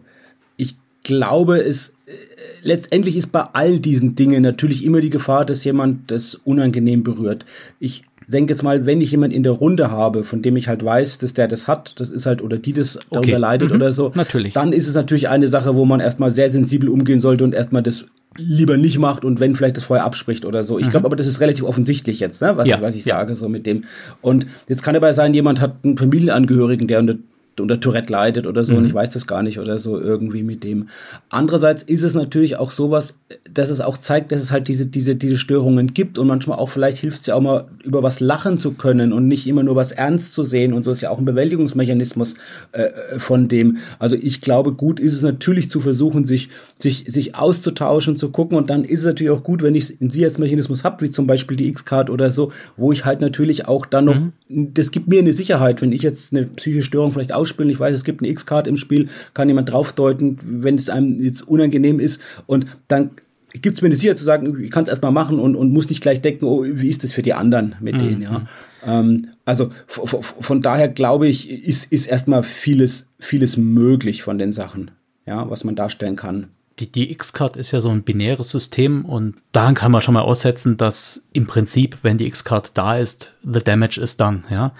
ich glaube, es äh, letztendlich ist bei all diesen Dingen natürlich immer die Gefahr, dass jemand das unangenehm berührt. Ich denke jetzt mal, wenn ich jemand in der Runde habe, von dem ich halt weiß, dass der das hat, das ist halt, oder die das darunter okay. leidet mhm. oder so, natürlich. dann ist es natürlich eine Sache, wo man erstmal sehr sensibel umgehen sollte und erstmal das lieber nicht macht und wenn vielleicht das vorher abspricht oder so. Ich mhm. glaube aber, das ist relativ offensichtlich jetzt, ne, was, ja. ich, was ich ja. sage, so mit dem. Und jetzt kann dabei sein, jemand hat einen Familienangehörigen, der unter unter Tourette leidet oder so mhm. und ich weiß das gar nicht oder so irgendwie mit dem. Andererseits ist es natürlich auch sowas, dass es auch zeigt, dass es halt diese, diese, diese Störungen gibt und manchmal auch vielleicht hilft es ja auch mal über was lachen zu können und nicht immer nur was ernst zu sehen und so ist ja auch ein Bewältigungsmechanismus äh, von dem. Also ich glaube, gut ist es natürlich zu versuchen, sich, sich, sich auszutauschen, zu gucken und dann ist es natürlich auch gut, wenn ich einen Sicherheitsmechanismus habe, wie zum Beispiel die X-Card oder so, wo ich halt natürlich auch dann noch, mhm. Das gibt mir eine Sicherheit, wenn ich jetzt eine psychische Störung vielleicht ausspielen. Ich weiß, es gibt eine X-Card im Spiel, kann jemand draufdeuten, wenn es einem jetzt unangenehm ist. Und dann gibt es mir eine Sicherheit zu sagen, ich kann es erstmal machen und, und muss nicht gleich denken, oh, wie ist das für die anderen mit mhm. denen, ja. Ähm, also von daher glaube ich, ist, ist erstmal vieles, vieles möglich von den Sachen, ja, was man darstellen kann. Die, die X-Card ist ja so ein binäres System und daran kann man schon mal aussetzen, dass im Prinzip, wenn die X-Card da ist, the damage is done, ja.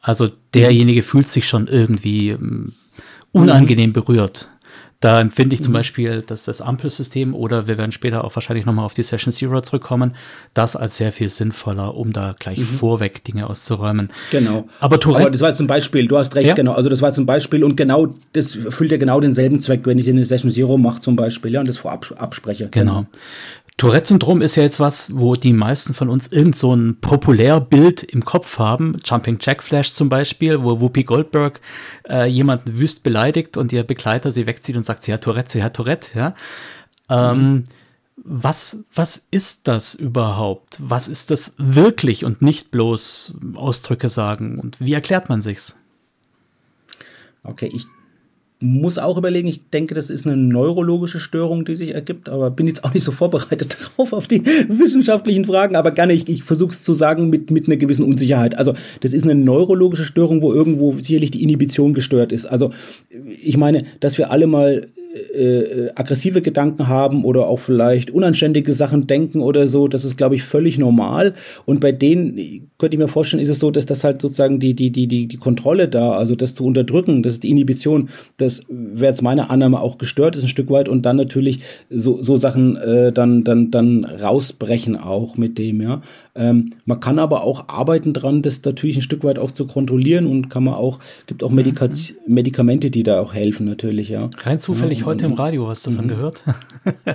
Also derjenige fühlt sich schon irgendwie ähm, unangenehm berührt. Da empfinde ich zum mhm. Beispiel, dass das Ampelsystem oder wir werden später auch wahrscheinlich nochmal auf die Session Zero zurückkommen, das als sehr viel sinnvoller, um da gleich mhm. vorweg Dinge auszuräumen. Genau. Aber Tourette. Aber das war jetzt ein Beispiel, du hast recht, ja? genau. Also das war jetzt ein Beispiel und genau, das erfüllt ja genau denselben Zweck, wenn ich eine Session Zero mache zum Beispiel, ja, und das vorab abspreche. Genau. genau. Tourette-Syndrom ist ja jetzt was, wo die meisten von uns irgend so ein Populärbild im Kopf haben. Jumping Jack Flash zum Beispiel, wo Whoopi Goldberg äh, jemanden wüst beleidigt und ihr Begleiter sie wegzieht und sagt, sie hat Tourette, sie hat Tourette, ja. Ähm, mhm. was, was ist das überhaupt? Was ist das wirklich und nicht bloß Ausdrücke sagen? Und wie erklärt man sich's? Okay, ich muss auch überlegen, ich denke, das ist eine neurologische Störung, die sich ergibt, aber bin jetzt auch nicht so vorbereitet drauf auf die wissenschaftlichen Fragen, aber gerne, ich, ich versuche es zu sagen mit, mit einer gewissen Unsicherheit. Also das ist eine neurologische Störung, wo irgendwo sicherlich die Inhibition gestört ist. Also ich meine, dass wir alle mal äh, aggressive Gedanken haben oder auch vielleicht unanständige Sachen denken oder so, das ist, glaube ich, völlig normal. Und bei denen könnte ich mir vorstellen, ist es so, dass das halt sozusagen die, die, die, die, die Kontrolle da, also das zu unterdrücken, das ist die Inhibition, das wäre jetzt meine Annahme auch gestört ist ein Stück weit und dann natürlich so, so Sachen äh, dann, dann, dann rausbrechen auch mit dem, ja. Ähm, man kann aber auch arbeiten dran, das natürlich ein Stück weit auch zu kontrollieren und kann man auch, gibt auch Medika mhm. Medikamente, die da auch helfen natürlich, ja. Rein zufällig ja, heute im Radio, hast du davon mhm. gehört?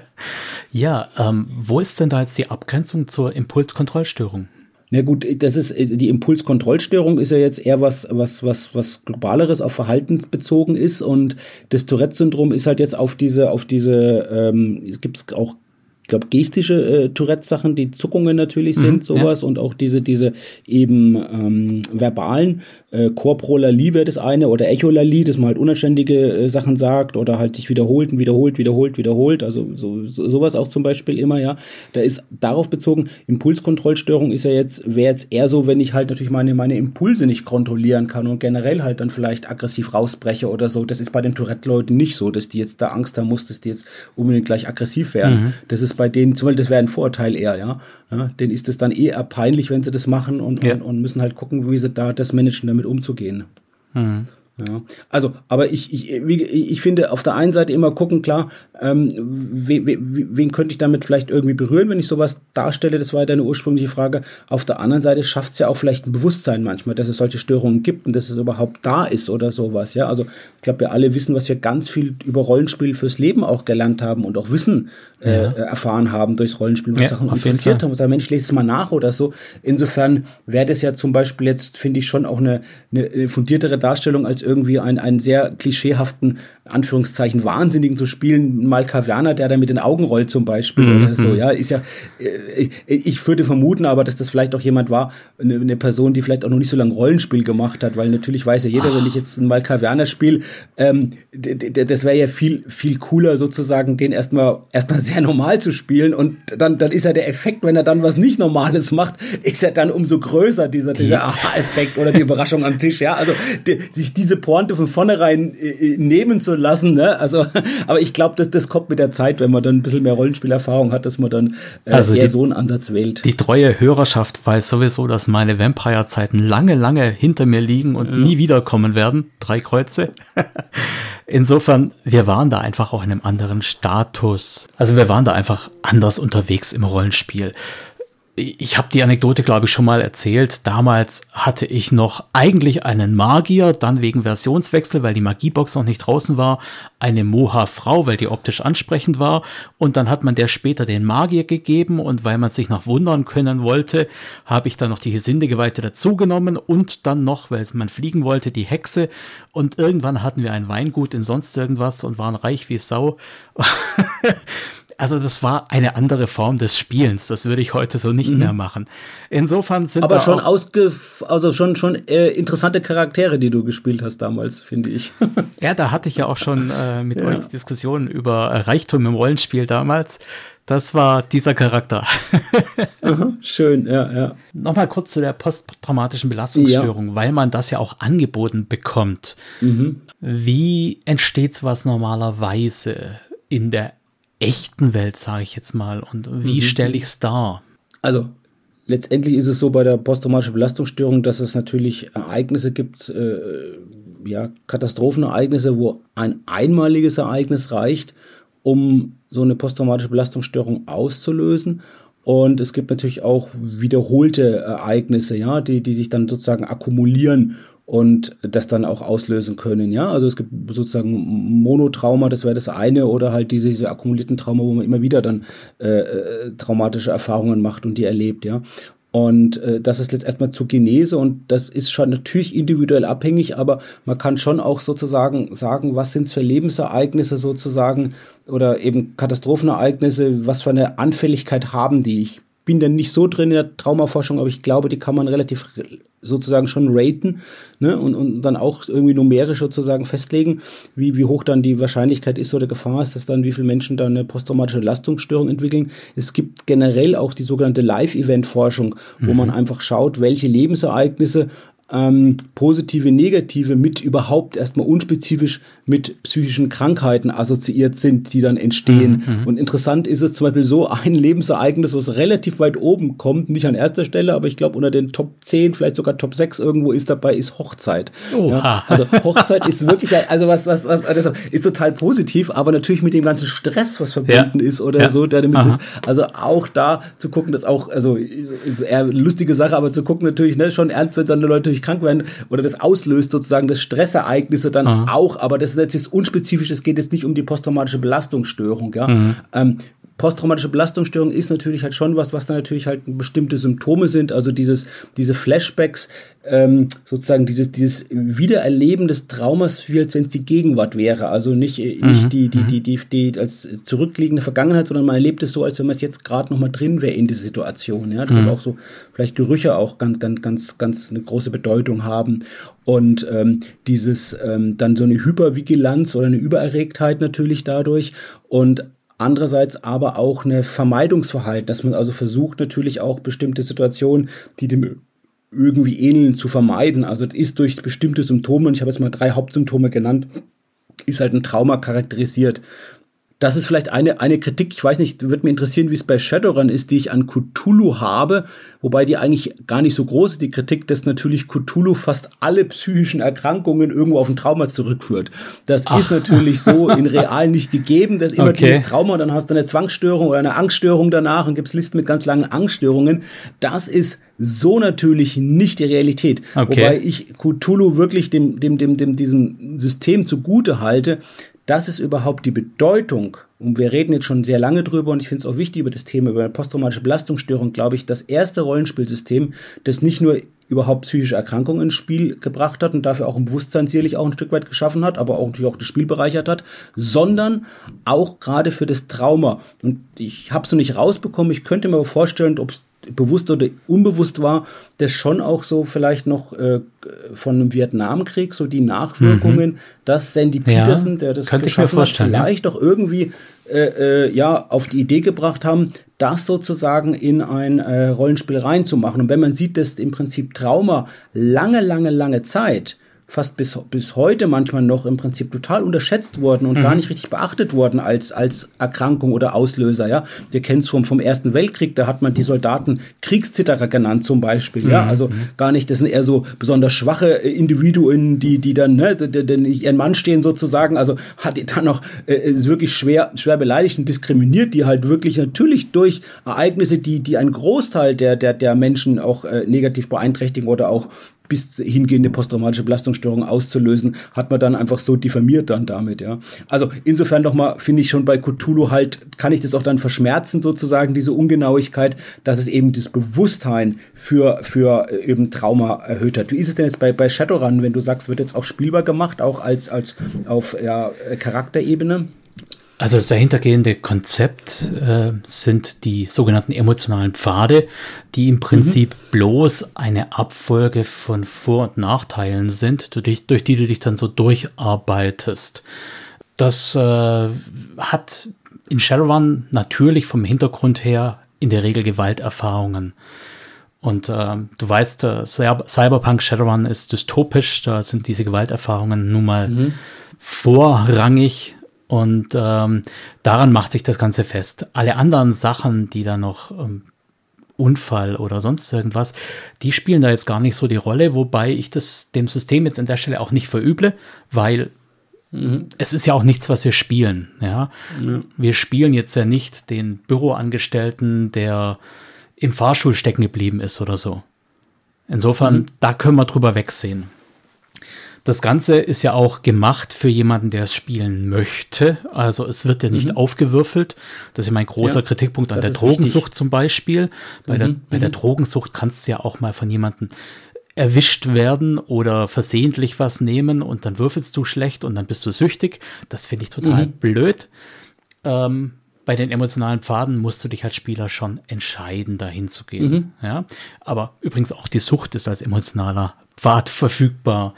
ja, ähm, wo ist denn da jetzt die Abgrenzung zur Impulskontrollstörung? Na gut, das ist die Impulskontrollstörung ist ja jetzt eher was was was was globaleres auf Verhalten bezogen ist und das Tourette-Syndrom ist halt jetzt auf diese auf diese ähm, es gibt auch ich glaube, gestische äh, Tourette-Sachen, die Zuckungen natürlich sind, mhm, sowas, ja. und auch diese, diese eben ähm, verbalen äh, Korprolalie wäre das eine oder Echolalie, dass man halt unanständige äh, Sachen sagt oder halt sich wiederholt und wiederholt, wiederholt, wiederholt. Also so, so, sowas auch zum Beispiel immer, ja. Da ist darauf bezogen, Impulskontrollstörung ist ja jetzt, wäre jetzt eher so, wenn ich halt natürlich meine, meine Impulse nicht kontrollieren kann und generell halt dann vielleicht aggressiv rausbreche oder so. Das ist bei den Tourette-Leuten nicht so, dass die jetzt da Angst haben muss, dass die jetzt unbedingt gleich aggressiv werden. Mhm. Das ist bei denen, zum Beispiel, das wäre ein Vorteil eher, ja. ja. Denen ist es dann eher peinlich, wenn sie das machen und, ja. und, und müssen halt gucken, wie sie da das managen, damit damit umzugehen. Mhm. Ja. Also, aber ich, ich, ich finde auf der einen Seite immer gucken, klar, ähm, wen, wen könnte ich damit vielleicht irgendwie berühren, wenn ich sowas darstelle? Das war ja deine ursprüngliche Frage. Auf der anderen Seite schafft es ja auch vielleicht ein Bewusstsein manchmal, dass es solche Störungen gibt und dass es überhaupt da ist oder sowas. Ja, also ich glaube, wir alle wissen, was wir ganz viel über Rollenspiel fürs Leben auch gelernt haben und auch Wissen äh, ja. äh, erfahren haben durchs Rollenspiel, was ja, Sachen interessiert haben. Und sagen, Mensch, lese es mal nach oder so. Insofern wäre das ja zum Beispiel jetzt, finde ich, schon auch eine, eine fundiertere Darstellung als irgendwie einen sehr klischeehaften, Anführungszeichen, Wahnsinnigen zu spielen. Mal Kavianer, der da mit den Augen rollt zum Beispiel mhm. oder so, ja, ist ja, äh, ich würde vermuten aber, dass das vielleicht auch jemand war, eine, eine, Person, die vielleicht auch noch nicht so lange Rollenspiel gemacht hat, weil natürlich weiß ja jeder, Ach. wenn ich jetzt ein Malkavianer spiele, ähm, das wäre ja viel, viel cooler sozusagen, den erstmal, erstmal sehr normal zu spielen und dann, dann ist ja der Effekt, wenn er dann was nicht Normales macht, ist ja dann umso größer, dieser, dieser Aha-Effekt oder die Überraschung am Tisch, ja, also die, sich diese Pointe von vornherein äh, äh, nehmen zu lassen. Ne? Also, aber ich glaube, das, das kommt mit der Zeit, wenn man dann ein bisschen mehr Rollenspielerfahrung hat, dass man dann äh, also eher die, so einen Ansatz wählt. Die treue Hörerschaft weiß sowieso, dass meine Vampire-Zeiten lange, lange hinter mir liegen und ja. nie wiederkommen werden. Drei Kreuze. Insofern, wir waren da einfach auch in einem anderen Status. Also wir waren da einfach anders unterwegs im Rollenspiel ich habe die Anekdote, glaube ich, schon mal erzählt. Damals hatte ich noch eigentlich einen Magier, dann wegen Versionswechsel, weil die Magiebox noch nicht draußen war, eine Moha-Frau, weil die optisch ansprechend war. Und dann hat man der später den Magier gegeben und weil man sich noch wundern können wollte, habe ich dann noch die Gesindegeweihte dazugenommen und dann noch, weil man fliegen wollte, die Hexe. Und irgendwann hatten wir ein Weingut in sonst irgendwas und waren reich wie Sau. also das war eine andere Form des Spielens. Das würde ich heute so nicht mhm. mehr machen. Insofern sind aber schon ausge also schon schon äh, interessante Charaktere, die du gespielt hast damals, finde ich. ja, da hatte ich ja auch schon äh, mit ja. euch Diskussionen über äh, Reichtum im Rollenspiel damals. Das war dieser Charakter. Aha, schön, ja, ja. Nochmal kurz zu der posttraumatischen Belastungsstörung, ja. weil man das ja auch angeboten bekommt. Mhm. Wie entsteht sowas normalerweise in der echten Welt, sage ich jetzt mal. Und wie mhm. stelle ich es dar? Also letztendlich ist es so bei der posttraumatischen Belastungsstörung, dass es natürlich Ereignisse gibt, äh, ja, Katastrophenereignisse, wo ein einmaliges Ereignis reicht, um so eine posttraumatische Belastungsstörung auszulösen. Und es gibt natürlich auch wiederholte Ereignisse, ja, die, die sich dann sozusagen akkumulieren und das dann auch auslösen können. Ja, also es gibt sozusagen Monotrauma, das wäre das eine, oder halt diese, diese akkumulierten Trauma, wo man immer wieder dann äh, äh, traumatische Erfahrungen macht und die erlebt. Ja, und äh, das ist jetzt erstmal zur Genese und das ist schon natürlich individuell abhängig, aber man kann schon auch sozusagen sagen, was sind es für Lebensereignisse sozusagen oder eben Katastrophenereignisse, was für eine Anfälligkeit haben die. Ich bin dann nicht so drin in der Traumaforschung, aber ich glaube, die kann man relativ sozusagen schon raten ne? und, und dann auch irgendwie numerisch sozusagen festlegen, wie, wie hoch dann die Wahrscheinlichkeit ist oder Gefahr ist, dass dann wie viele Menschen dann eine posttraumatische Belastungsstörung entwickeln. Es gibt generell auch die sogenannte Live-Event-Forschung, wo mhm. man einfach schaut, welche Lebensereignisse ähm, positive, negative mit überhaupt erstmal unspezifisch mit psychischen Krankheiten assoziiert sind, die dann entstehen. Mhm, mhm. Und interessant ist es zum Beispiel so, ein Lebensereignis, was relativ weit oben kommt, nicht an erster Stelle, aber ich glaube unter den Top 10, vielleicht sogar Top 6 irgendwo ist dabei, ist Hochzeit. Ja, also Hochzeit ist wirklich, also was, was, was, das ist total positiv, aber natürlich mit dem ganzen Stress, was verbunden ja. ist oder ja. so, der damit ist. Also auch da zu gucken, dass auch, also ist eher eine lustige Sache, aber zu gucken natürlich, ne, schon ernst, wenn dann Leute natürlich krank werden oder das auslöst sozusagen das Stressereignisse dann Aha. auch, aber das ist jetzt unspezifisch, es geht jetzt nicht um die posttraumatische Belastungsstörung, ja. Mhm. Ähm, posttraumatische Belastungsstörung ist natürlich halt schon was, was dann natürlich halt bestimmte Symptome sind, also dieses, diese Flashbacks, ähm, sozusagen dieses, dieses Wiedererleben des Traumas, wie als wenn es die Gegenwart wäre. Also nicht, äh, nicht mhm. die, die, mhm. die, die, die, als zurückliegende Vergangenheit, sondern man erlebt es so, als wenn man es jetzt gerade noch mal drin wäre in dieser Situation. Ja, das mhm. auch so vielleicht Gerüche auch ganz, ganz, ganz, ganz eine große Bedeutung haben. Und ähm, dieses ähm, dann so eine Hypervigilanz oder eine Übererregtheit natürlich dadurch. Und Andererseits aber auch eine Vermeidungsverhalten, dass man also versucht natürlich auch bestimmte Situationen, die dem irgendwie ähneln, zu vermeiden. Also es ist durch bestimmte Symptome, und ich habe jetzt mal drei Hauptsymptome genannt, ist halt ein Trauma charakterisiert. Das ist vielleicht eine, eine Kritik. Ich weiß nicht, würde mir interessieren, wie es bei Shadowrun ist, die ich an Cthulhu habe, wobei die eigentlich gar nicht so groß ist. Die Kritik, dass natürlich Cthulhu fast alle psychischen Erkrankungen irgendwo auf ein Trauma zurückführt. Das Ach. ist natürlich so in real nicht gegeben. Das ist immer okay. dieses Trauma und dann hast du eine Zwangsstörung oder eine Angststörung danach und gibt's Listen mit ganz langen Angststörungen. Das ist so natürlich nicht die Realität. Okay. Wobei ich Cthulhu wirklich dem, dem, dem, dem, diesem System zugute halte, dass es überhaupt die Bedeutung, und wir reden jetzt schon sehr lange drüber und ich finde es auch wichtig über das Thema, über posttraumatische Belastungsstörung, glaube ich, das erste Rollenspielsystem, das nicht nur überhaupt psychische Erkrankungen ins Spiel gebracht hat und dafür auch ein Bewusstsein sicherlich auch ein Stück weit geschaffen hat, aber auch natürlich auch das Spiel bereichert hat, sondern auch gerade für das Trauma. Und ich habe es noch nicht rausbekommen, ich könnte mir aber vorstellen, ob es bewusst oder unbewusst war, das schon auch so vielleicht noch äh, von einem Vietnamkrieg, so die Nachwirkungen, mhm. dass Sandy Peterson, ja, der das geschaffen hat, vielleicht ja. auch irgendwie äh, äh, ja auf die Idee gebracht haben, das sozusagen in ein äh, Rollenspiel reinzumachen. Und wenn man sieht, dass im Prinzip Trauma lange, lange, lange Zeit fast bis, bis heute manchmal noch im Prinzip total unterschätzt worden und mhm. gar nicht richtig beachtet worden als, als Erkrankung oder Auslöser, ja. Wir kennen es schon vom Ersten Weltkrieg, da hat man die Soldaten Kriegszitterer genannt zum Beispiel, mhm. ja. Also gar nicht, das sind eher so besonders schwache Individuen, die, die dann, ne, den ihren Mann stehen sozusagen, also hat die dann noch äh, wirklich schwer, schwer beleidigt und diskriminiert, die halt wirklich natürlich durch Ereignisse, die, die einen Großteil der, der, der Menschen auch äh, negativ beeinträchtigen oder auch bis hingehende posttraumatische Belastungsstörung auszulösen, hat man dann einfach so diffamiert dann damit, ja. Also insofern nochmal finde ich schon bei Cthulhu halt, kann ich das auch dann verschmerzen sozusagen, diese Ungenauigkeit, dass es eben das Bewusstsein für, für äh, eben Trauma erhöht hat. Wie ist es denn jetzt bei, bei Shadowrun, wenn du sagst, wird jetzt auch spielbar gemacht, auch als, als auf ja, Charakterebene? Also das dahintergehende Konzept äh, sind die sogenannten emotionalen Pfade, die im Prinzip mhm. bloß eine Abfolge von Vor- und Nachteilen sind, durch, durch, die du dich dann so durcharbeitest. Das äh, hat in Shadowrun natürlich vom Hintergrund her in der Regel Gewalterfahrungen. Und äh, du weißt, äh, Cyberpunk Shadowrun ist dystopisch, da sind diese Gewalterfahrungen nun mal mhm. vorrangig und ähm, daran macht sich das Ganze fest. Alle anderen Sachen, die da noch ähm, Unfall oder sonst irgendwas, die spielen da jetzt gar nicht so die Rolle, wobei ich das dem System jetzt an der Stelle auch nicht verüble, weil mhm. es ist ja auch nichts, was wir spielen. Ja? ja? Wir spielen jetzt ja nicht den Büroangestellten, der im Fahrstuhl stecken geblieben ist oder so. Insofern, mhm. da können wir drüber wegsehen. Das Ganze ist ja auch gemacht für jemanden, der es spielen möchte. Also es wird ja nicht mhm. aufgewürfelt. Das ist ja mein großer ja, Kritikpunkt an der Drogensucht wichtig. zum Beispiel. Bei, mhm. der, bei der mhm. Drogensucht kannst du ja auch mal von jemandem erwischt werden oder versehentlich was nehmen und dann würfelst du schlecht und dann bist du süchtig. Das finde ich total mhm. blöd. Ähm, bei den emotionalen Pfaden musst du dich als Spieler schon entscheiden, dahin zu gehen. Mhm. Ja? Aber übrigens auch die Sucht ist als emotionaler Pfad verfügbar.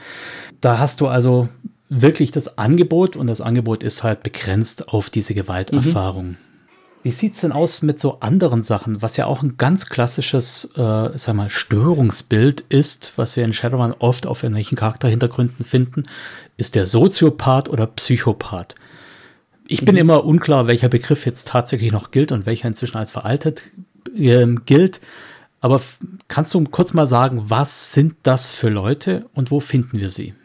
Da hast du also wirklich das Angebot und das Angebot ist halt begrenzt auf diese Gewalterfahrung. Mhm. Wie sieht es denn aus mit so anderen Sachen, was ja auch ein ganz klassisches, äh, sag mal, Störungsbild ist, was wir in Shadowrun oft auf irgendwelchen Charakterhintergründen finden, ist der Soziopath oder Psychopath. Ich mhm. bin immer unklar, welcher Begriff jetzt tatsächlich noch gilt und welcher inzwischen als veraltet äh, gilt. Aber kannst du kurz mal sagen, was sind das für Leute und wo finden wir sie?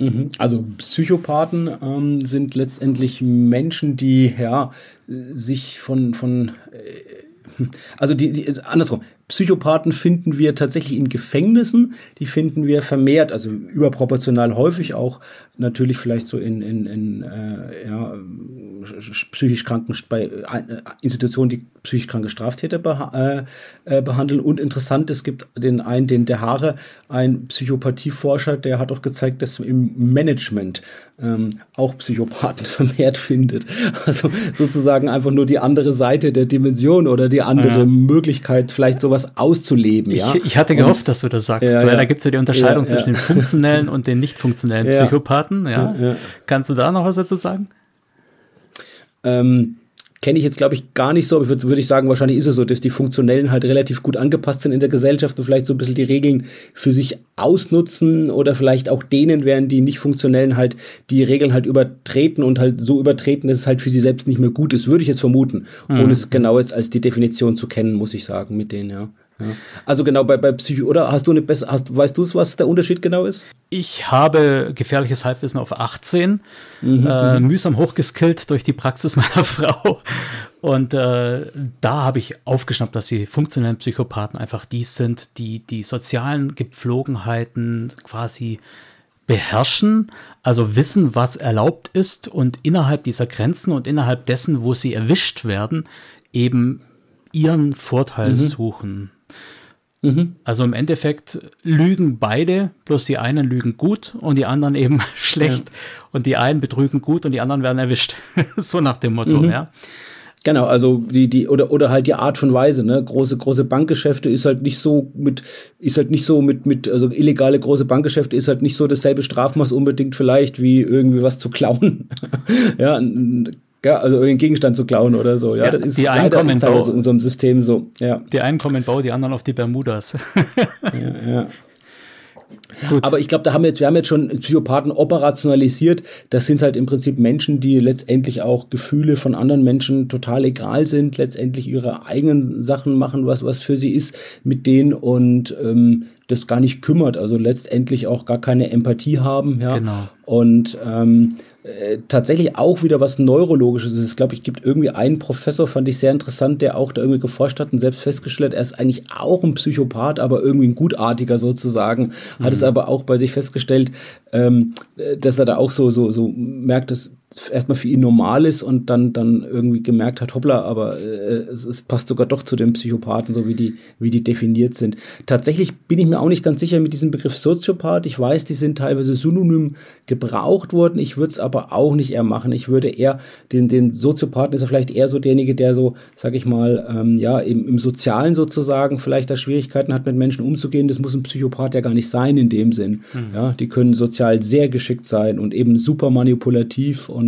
Mhm. Also Psychopathen ähm, sind letztendlich Menschen, die ja sich von von äh, also die, die andersrum Psychopathen finden wir tatsächlich in Gefängnissen, die finden wir vermehrt, also überproportional häufig auch natürlich vielleicht so in, in, in äh, ja, psychisch kranken bei äh, Institutionen, die psychisch kranke Straftäter beha äh, äh, behandeln. Und interessant, es gibt den einen, den der Haare, ein Psychopathieforscher, der hat auch gezeigt, dass im Management ähm, auch Psychopathen vermehrt findet. Also sozusagen einfach nur die andere Seite der Dimension oder die andere ja. Möglichkeit, vielleicht sowas auszuleben. Ja? Ich, ich hatte gehofft, und, dass du das sagst, ja, weil ja. da gibt es ja die Unterscheidung zwischen den funktionellen und den nicht funktionellen Psychopathen. Ja? Kannst du da noch was dazu sagen? Ähm, Kenne ich jetzt, glaube ich, gar nicht so, aber würde würd ich sagen, wahrscheinlich ist es so, dass die Funktionellen halt relativ gut angepasst sind in der Gesellschaft und vielleicht so ein bisschen die Regeln für sich ausnutzen oder vielleicht auch denen wären, die nicht Funktionellen halt die Regeln halt übertreten und halt so übertreten, dass es halt für sie selbst nicht mehr gut ist, würde ich jetzt vermuten, mhm. ohne es genau jetzt als die Definition zu kennen, muss ich sagen, mit denen, ja. Ja. Also genau bei, bei Psycho, oder hast du eine bessere, hast, weißt du es, was der Unterschied genau ist? Ich habe gefährliches Halbwissen auf 18, mhm, äh, mhm. mühsam hochgeskillt durch die Praxis meiner Frau. Und äh, da habe ich aufgeschnappt, dass die funktionellen Psychopathen einfach die sind, die die sozialen Gepflogenheiten quasi beherrschen, also wissen, was erlaubt ist und innerhalb dieser Grenzen und innerhalb dessen, wo sie erwischt werden, eben ihren Vorteil mhm. suchen. Mhm. Also im Endeffekt lügen beide, bloß die einen lügen gut und die anderen eben schlecht. Ja. Und die einen betrügen gut und die anderen werden erwischt. so nach dem Motto, mhm. ja. Genau, also die, die, oder, oder halt die Art von Weise, ne? Große, große Bankgeschäfte ist halt nicht so mit, ist halt nicht so mit, mit, also illegale große Bankgeschäfte ist halt nicht so dasselbe Strafmaß unbedingt vielleicht wie irgendwie was zu klauen. ja, ja, also den Gegenstand zu klauen oder so. Ja, ja das ist die einen kommen in Bau, in unserem System so. Ja. Die einen kommen in Bau, die anderen auf die Bermudas. ja, ja. Gut. Aber ich glaube, da haben wir jetzt, wir haben jetzt schon Psychopathen operationalisiert. Das sind halt im Prinzip Menschen, die letztendlich auch Gefühle von anderen Menschen total egal sind, letztendlich ihre eigenen Sachen machen, was, was für sie ist mit denen und ähm, das gar nicht kümmert. Also letztendlich auch gar keine Empathie haben. Ja. Genau. Und ähm, äh, tatsächlich auch wieder was Neurologisches ist. Ich glaube, ich gibt irgendwie einen Professor, fand ich sehr interessant, der auch da irgendwie geforscht hat und selbst festgestellt, er ist eigentlich auch ein Psychopath, aber irgendwie ein Gutartiger sozusagen. Mhm. Hat es mhm. aber auch bei sich festgestellt, ähm, äh, dass er da auch so, so, so merkt, dass erstmal für ihn normal ist und dann, dann irgendwie gemerkt hat, hoppla, aber äh, es, es passt sogar doch zu den Psychopathen, so wie die, wie die definiert sind. Tatsächlich bin ich mir auch nicht ganz sicher mit diesem Begriff Soziopath. Ich weiß, die sind teilweise synonym gebraucht worden. Ich würde es aber auch nicht eher machen. Ich würde eher den, den Soziopathen ist er vielleicht eher so derjenige, der so, sag ich mal, ähm, ja, im, im Sozialen sozusagen vielleicht da Schwierigkeiten hat, mit Menschen umzugehen. Das muss ein Psychopath ja gar nicht sein in dem Sinn. Mhm. Ja, die können sozial sehr geschickt sein und eben super manipulativ und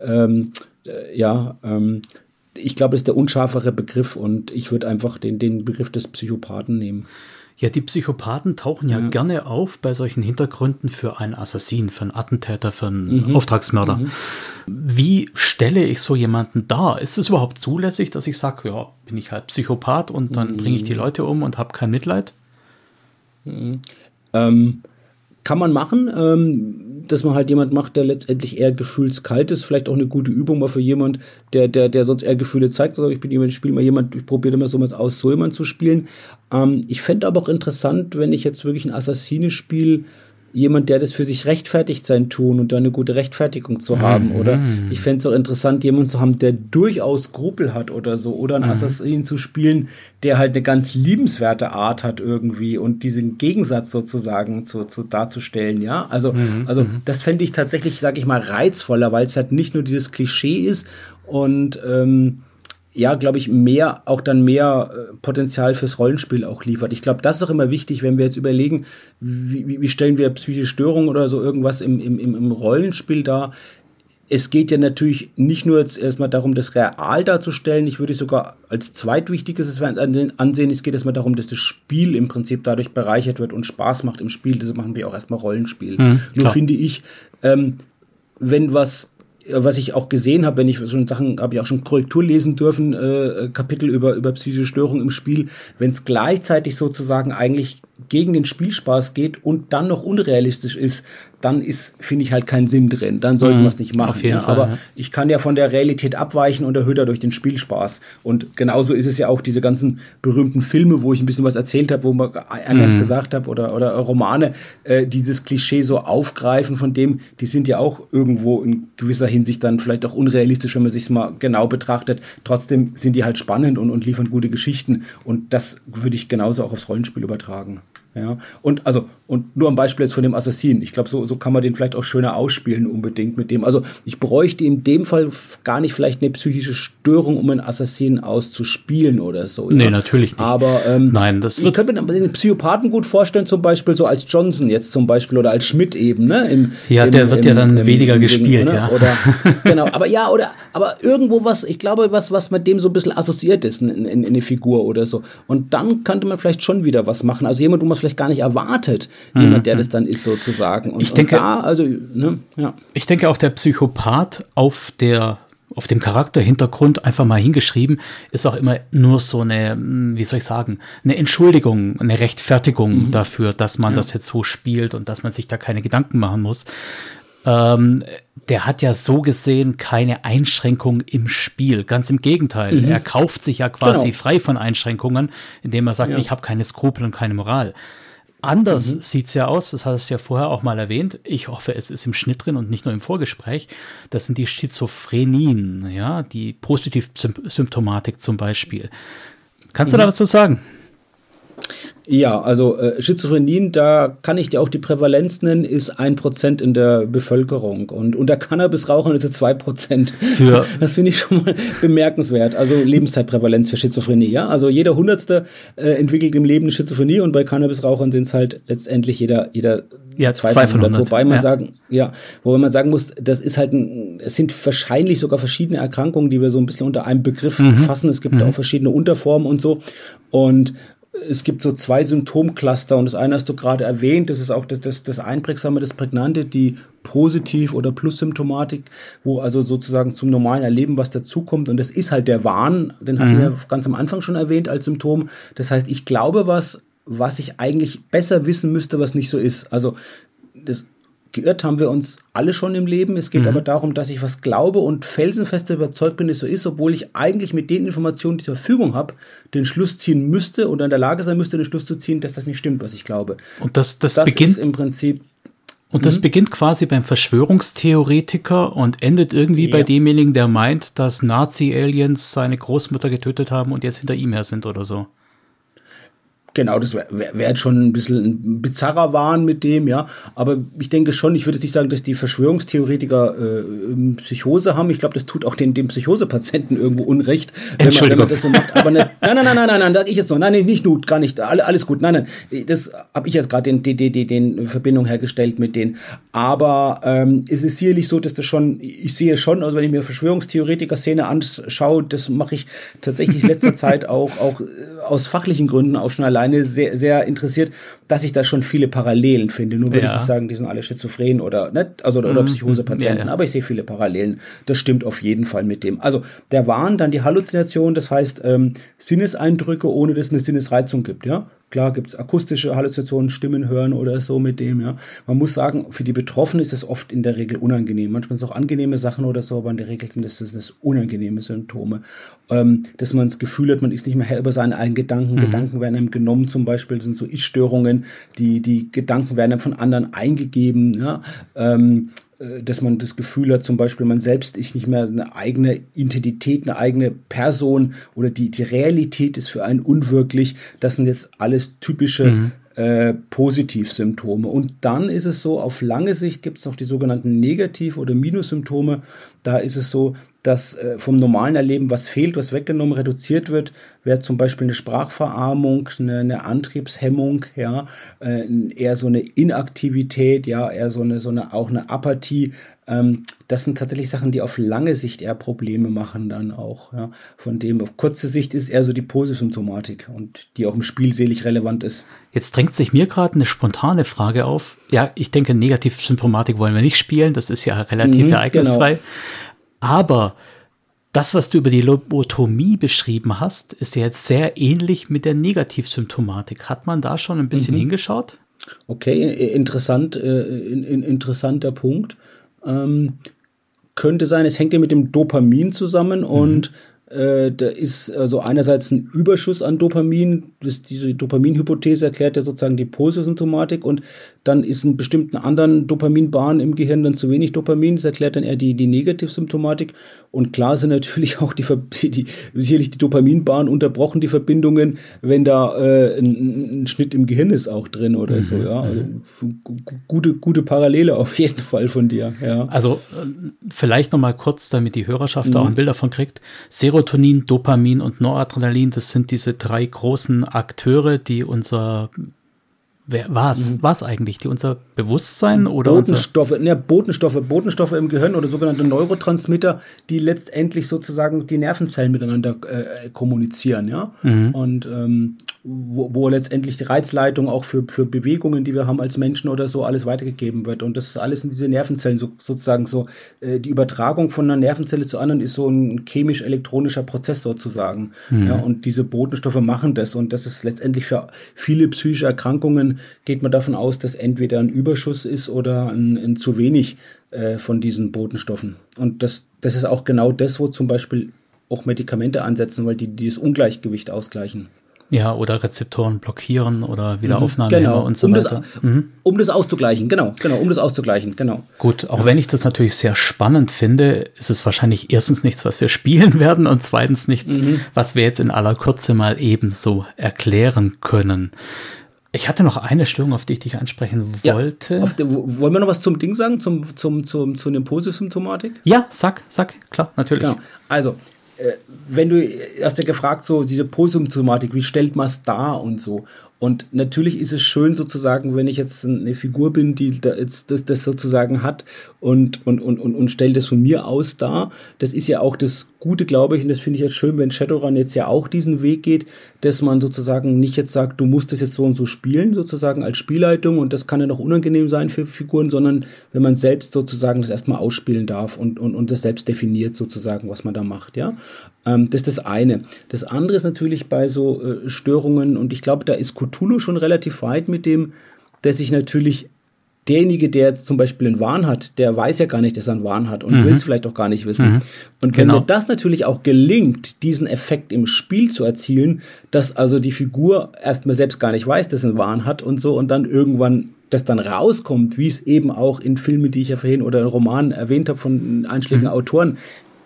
ähm, äh, ja, ähm, ich glaube, das ist der unscharfere Begriff und ich würde einfach den, den Begriff des Psychopathen nehmen. Ja, die Psychopathen tauchen ja, ja, gerne auf bei solchen Hintergründen für einen Assassin, für einen Attentäter, für einen mhm. Auftragsmörder. Mhm. Wie stelle ich so jemanden dar? Ist es überhaupt zulässig, dass ich sage, ja, bin ich halt Psychopath und dann mhm. bringe ich die Leute um und habe kein Mitleid? Mhm. Ähm, kann man machen. Ähm, dass man halt jemand macht, der letztendlich eher gefühlskalt ist. Vielleicht auch eine gute Übung mal für jemand, der, der, der sonst eher Gefühle zeigt. Also ich bin jemand, ich spiele mal jemand, ich probiere immer so mal aus, so jemand zu spielen. Ähm, ich fände aber auch interessant, wenn ich jetzt wirklich ein Assassine spiele, jemand, der das für sich rechtfertigt sein tun und da eine gute Rechtfertigung zu haben. Mhm. Oder ich fände es auch interessant, jemanden zu haben, der durchaus Skrupel hat oder so. Oder einen mhm. Assassin zu spielen, der halt eine ganz liebenswerte Art hat irgendwie und diesen Gegensatz sozusagen zu, zu darzustellen, ja. Also, mhm. also mhm. das fände ich tatsächlich, sag ich mal, reizvoller, weil es halt nicht nur dieses Klischee ist und ähm, ja, glaube ich, mehr, auch dann mehr äh, Potenzial fürs Rollenspiel auch liefert. Ich glaube, das ist auch immer wichtig, wenn wir jetzt überlegen, wie, wie stellen wir psychische Störungen oder so irgendwas im, im, im Rollenspiel dar. Es geht ja natürlich nicht nur jetzt erstmal darum, das real darzustellen. Ich würde sogar als zweitwichtiges ansehen. Es geht erstmal darum, dass das Spiel im Prinzip dadurch bereichert wird und Spaß macht im Spiel. Deshalb machen wir auch erstmal Rollenspiel. Mhm, nur finde ich, ähm, wenn was was ich auch gesehen habe, wenn ich schon Sachen, habe ich auch schon Korrektur lesen dürfen, äh, Kapitel über, über psychische Störungen im Spiel, wenn es gleichzeitig sozusagen eigentlich gegen den Spielspaß geht und dann noch unrealistisch ist, dann ist, finde ich, halt keinen Sinn drin. Dann sollten mhm, wir es nicht machen. Ja. Fall, Aber ja. ich kann ja von der Realität abweichen und erhöhe dadurch den Spielspaß. Und genauso ist es ja auch diese ganzen berühmten Filme, wo ich ein bisschen was erzählt habe, wo man anders mhm. gesagt habe, oder, oder Romane, äh, dieses Klischee so aufgreifen von dem, die sind ja auch irgendwo in gewisser Hinsicht dann vielleicht auch unrealistisch, wenn man sich mal genau betrachtet. Trotzdem sind die halt spannend und, und liefern gute Geschichten. Und das würde ich genauso auch aufs Rollenspiel übertragen. Ja, und also, und nur ein Beispiel jetzt von dem Assassinen. Ich glaube, so, so kann man den vielleicht auch schöner ausspielen, unbedingt mit dem. Also, ich bräuchte in dem Fall gar nicht vielleicht eine psychische Störung, um einen Assassinen auszuspielen oder so. Nee, ja. natürlich nicht. Aber, ähm, Nein, das man könnte mir den Psychopathen gut vorstellen, zum Beispiel so als Johnson jetzt zum Beispiel oder als Schmidt eben, ne? Im, ja, im, der wird im, ja dann weniger gespielt, ne? ja. Oder, genau, aber ja, oder, aber irgendwo was, ich glaube, was, was mit dem so ein bisschen assoziiert ist, in, in, in eine Figur oder so. Und dann könnte man vielleicht schon wieder was machen. Also jemand, wo man vielleicht gar nicht erwartet. Jemand, der das dann ist sozusagen. Und, ich denke, und da, also, ne, ja. Ich denke auch der Psychopath auf der auf dem Charakterhintergrund einfach mal hingeschrieben, ist auch immer nur so eine, hm, wie soll ich sagen, eine Entschuldigung, eine Rechtfertigung mhm. dafür, dass man ja. das jetzt so spielt und dass man sich da keine Gedanken machen muss. Ähm, der hat ja so gesehen keine Einschränkung im Spiel. Ganz im Gegenteil. Mhm. Er kauft sich ja quasi genau. frei von Einschränkungen, indem er sagt, ja. ich habe keine Skrupel und keine Moral. Anders mhm. sieht es ja aus, das hast du ja vorher auch mal erwähnt. Ich hoffe, es ist im Schnitt drin und nicht nur im Vorgespräch. Das sind die Schizophrenien, ja, die Positivsymptomatik zum Beispiel. Kannst mhm. du da was zu sagen? Ja, also äh, Schizophrenien, da kann ich dir auch die Prävalenz nennen, ist ein Prozent in der Bevölkerung. Und unter Cannabisrauchern ist es zwei Prozent. Für das finde ich schon mal bemerkenswert. Also Lebenszeitprävalenz für Schizophrenie. Ja, also jeder Hundertste äh, entwickelt im Leben eine Schizophrenie und bei Cannabisrauchern sind es halt letztendlich jeder jeder ja, 200. Wobei man ja. sagen, ja, wobei man sagen muss, das ist halt ein, es sind wahrscheinlich sogar verschiedene Erkrankungen, die wir so ein bisschen unter einem Begriff mhm. fassen. Es gibt mhm. auch verschiedene Unterformen und so. Und es gibt so zwei Symptomcluster und das eine hast du gerade erwähnt, das ist auch das, das, das Einprägsame, das Prägnante, die Positiv- oder Plus-Symptomatik, wo also sozusagen zum normalen Erleben was dazukommt und das ist halt der Wahn, den mhm. hatten wir ganz am Anfang schon erwähnt als Symptom. Das heißt, ich glaube was, was ich eigentlich besser wissen müsste, was nicht so ist. Also das geirrt haben wir uns alle schon im Leben. Es geht mhm. aber darum, dass ich was glaube und felsenfest überzeugt bin, dass es so ist, obwohl ich eigentlich mit den Informationen, die ich zur Verfügung habe, den Schluss ziehen müsste oder in der Lage sein müsste, den Schluss zu ziehen, dass das nicht stimmt, was ich glaube. Und das, das, das beginnt im Prinzip. Und das mhm. beginnt quasi beim Verschwörungstheoretiker und endet irgendwie ja. bei demjenigen, der meint, dass Nazi-Aliens seine Großmutter getötet haben und jetzt hinter ihm her sind oder so. Genau, das wäre wär, wär schon ein bisschen ein bizarrer Wahn mit dem, ja. Aber ich denke schon, ich würde jetzt nicht sagen, dass die Verschwörungstheoretiker äh, Psychose haben. Ich glaube, das tut auch den, dem Psychosepatienten irgendwo Unrecht, wenn man, wenn man das so macht. Aber ne, nein, nein, nein, nein, nein, nein, sag ich jetzt noch. Nein, nein, nicht nur, gar nicht. Alles gut. Nein, nein. Das habe ich jetzt gerade den, den, den, den Verbindung hergestellt mit denen. Aber ähm, es ist sicherlich so, dass das schon, ich sehe schon, also wenn ich mir Verschwörungstheoretiker-Szene anschaue, das mache ich tatsächlich letzter Zeit auch, auch äh, aus fachlichen Gründen auch schon allein alleine sehr, sehr interessiert, dass ich da schon viele Parallelen finde. Nur würde ja. ich nicht sagen, die sind alle schizophren oder, ne? also, oder mhm. Psychosepatienten, ja. aber ich sehe viele Parallelen. Das stimmt auf jeden Fall mit dem. Also der Wahn, dann die Halluzination, das heißt ähm, Sinneseindrücke, ohne dass es eine Sinnesreizung gibt, ja. Klar gibt's akustische Halluzinationen, Stimmen hören oder so mit dem, ja. Man muss sagen, für die Betroffenen ist es oft in der Regel unangenehm. Manchmal sind es auch angenehme Sachen oder so, aber in der Regel sind das, das, das unangenehme Symptome. Ähm, dass man das Gefühl hat, man ist nicht mehr Herr über seine eigenen Gedanken. Mhm. Gedanken werden einem genommen, zum Beispiel sind so Ich-Störungen, die, die Gedanken werden einem von anderen eingegeben, ja. Ähm, äh, dass man das Gefühl hat, zum Beispiel, man selbst ist nicht mehr eine eigene Identität, eine eigene Person oder die, die Realität ist für einen unwirklich. Das sind jetzt alles typische mhm. Äh, Positivsymptome. Und dann ist es so, auf lange Sicht gibt es noch die sogenannten Negativ- oder Minussymptome. Da ist es so, dass äh, vom normalen Erleben was fehlt, was weggenommen, reduziert wird, wäre zum Beispiel eine Sprachverarmung, eine, eine Antriebshemmung, ja, äh, eher so eine Inaktivität, ja, eher so eine, so eine, auch eine Apathie. Ähm, das sind tatsächlich Sachen, die auf lange Sicht eher Probleme machen dann auch, ja. Von dem auf kurze Sicht ist eher so die Posesymptomatik und die auch im Spiel selig relevant ist. Jetzt drängt sich mir gerade eine spontane Frage auf. Ja, ich denke, Negativsymptomatik wollen wir nicht spielen, das ist ja relativ mhm, ereignisfrei. Genau. Aber das, was du über die Lobotomie beschrieben hast, ist ja jetzt sehr ähnlich mit der Negativsymptomatik. Hat man da schon ein bisschen mhm. hingeschaut? Okay, interessant, äh, in, in, interessanter Punkt. Ähm, könnte sein, es hängt ja mit dem Dopamin zusammen mhm. und äh, da ist also einerseits ein Überschuss an Dopamin, das, diese Dopaminhypothese erklärt ja sozusagen die Posesymptomatik und dann ist in bestimmten anderen Dopaminbahnen im Gehirn dann zu wenig Dopamin, das erklärt dann eher die, die Negativsymptomatik und klar sind natürlich auch die, die sicherlich die Dopaminbahnen unterbrochen, die Verbindungen, wenn da äh, ein, ein, Schnitt im Gehirn ist auch drin oder mhm. so, ja, also gute, gute Parallele auf jeden Fall von dir, ja. Also äh, vielleicht nochmal kurz, damit die Hörerschaft mhm. auch ein Bild davon kriegt, Serotonin, Dopamin und Noradrenalin, das sind diese drei großen Akteure, die unser Wer was? Mhm. Was eigentlich? Die unser Bewusstsein oder Botenstoffe, ne, Botenstoffe, Botenstoffe im Gehirn oder sogenannte Neurotransmitter, die letztendlich sozusagen die Nervenzellen miteinander äh, kommunizieren, ja. Mhm. Und ähm, wo, wo letztendlich die Reizleitung auch für, für Bewegungen, die wir haben als Menschen oder so, alles weitergegeben wird. Und das ist alles in diese Nervenzellen so, sozusagen so. Äh, die Übertragung von einer Nervenzelle zu anderen ist so ein chemisch-elektronischer Prozess sozusagen. Mhm. Ja, und diese Botenstoffe machen das. Und das ist letztendlich für viele psychische Erkrankungen geht man davon aus, dass entweder ein Überschuss ist oder ein, ein zu wenig äh, von diesen Botenstoffen. Und das, das ist auch genau das, wo zum Beispiel auch Medikamente ansetzen, weil die dieses Ungleichgewicht ausgleichen. Ja, oder Rezeptoren blockieren oder Wiederaufnahme mhm, genau. und so um weiter. Das, mhm. Um das auszugleichen, genau, genau, um das auszugleichen, genau. Gut, auch ja. wenn ich das natürlich sehr spannend finde, ist es wahrscheinlich erstens nichts, was wir spielen werden und zweitens nichts, mhm. was wir jetzt in aller Kürze mal ebenso erklären können. Ich hatte noch eine Störung, auf die ich dich ansprechen wollte. Ja, der, wollen wir noch was zum Ding sagen, zum, zum, zum, zu der Posisymptomatik? Ja, sag, sag, klar, natürlich. Genau. Also, wenn du hast ja gefragt, so diese Posisymptomatik, wie stellt man es dar und so. Und natürlich ist es schön sozusagen, wenn ich jetzt eine Figur bin, die da jetzt das, das sozusagen hat und, und, und, und, und stellt das von mir aus dar. Das ist ja auch das Gute, glaube ich, und das finde ich jetzt schön, wenn Shadowrun jetzt ja auch diesen Weg geht, dass man sozusagen nicht jetzt sagt, du musst das jetzt so und so spielen, sozusagen als Spielleitung und das kann ja noch unangenehm sein für Figuren, sondern wenn man selbst sozusagen das erstmal ausspielen darf und, und, und das selbst definiert sozusagen, was man da macht, ja. Ähm, das ist das eine. Das andere ist natürlich bei so äh, Störungen und ich glaube, da ist Cthulhu schon relativ weit mit dem, dass sich natürlich derjenige, der jetzt zum Beispiel einen Wahn hat, der weiß ja gar nicht, dass er einen Wahn hat und mhm. will es vielleicht auch gar nicht wissen. Mhm. Und wenn genau. mir das natürlich auch gelingt, diesen Effekt im Spiel zu erzielen, dass also die Figur erstmal selbst gar nicht weiß, dass er einen Wahn hat und so und dann irgendwann das dann rauskommt, wie es eben auch in Filmen, die ich ja vorhin oder in Romanen erwähnt habe von einschlägigen mhm. Autoren,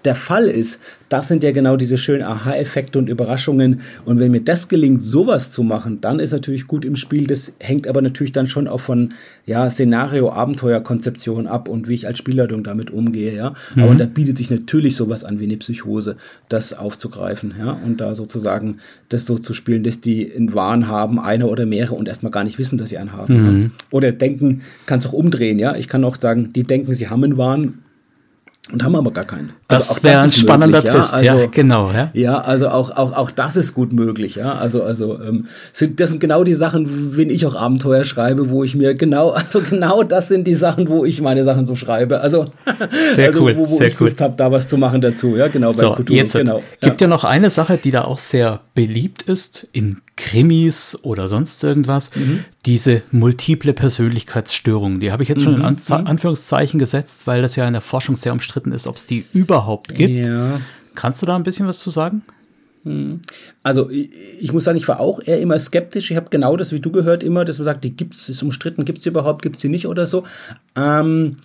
der Fall ist, das sind ja genau diese schönen Aha-Effekte und Überraschungen. Und wenn mir das gelingt, sowas zu machen, dann ist natürlich gut im Spiel. Das hängt aber natürlich dann schon auch von ja, Szenario, Abenteuerkonzeption ab und wie ich als Spielleitung damit umgehe. Ja, mhm. aber da bietet sich natürlich sowas an wie eine Psychose, das aufzugreifen. Ja, und da sozusagen das so zu spielen, dass die einen Wahn haben, eine oder mehrere und erstmal gar nicht wissen, dass sie einen haben. Mhm. Oder denken, kann es auch umdrehen. Ja, ich kann auch sagen, die denken, sie haben einen Wahn und haben aber gar keinen. Das also wäre ein spannender möglich, Twist, ja, also, ja, genau. Ja, ja also auch, auch, auch das ist gut möglich. Ja, also, also ähm, sind, das sind genau die Sachen, wenn ich auch Abenteuer schreibe, wo ich mir genau, also genau das sind die Sachen, wo ich meine Sachen so schreibe. Also, sehr also, cool, wo, wo sehr ich Lust habe, da was zu machen dazu. Ja, genau. So, bei Kultur. jetzt genau. gibt ja. ja noch eine Sache, die da auch sehr beliebt ist in Krimis oder sonst irgendwas, mhm. diese multiple Persönlichkeitsstörung, die habe ich jetzt schon in mhm. An mhm. Anführungszeichen gesetzt, weil das ja in der Forschung sehr umstritten ist, ob es die überhaupt gibt. Ja. Kannst du da ein bisschen was zu sagen? Mhm. Also ich, ich, muss sagen, ich war auch eher immer skeptisch. Ich habe genau das, wie du gehört, immer, dass man sagt, die gibt es, ist umstritten, gibt es die überhaupt, gibt es die nicht oder so. Ähm,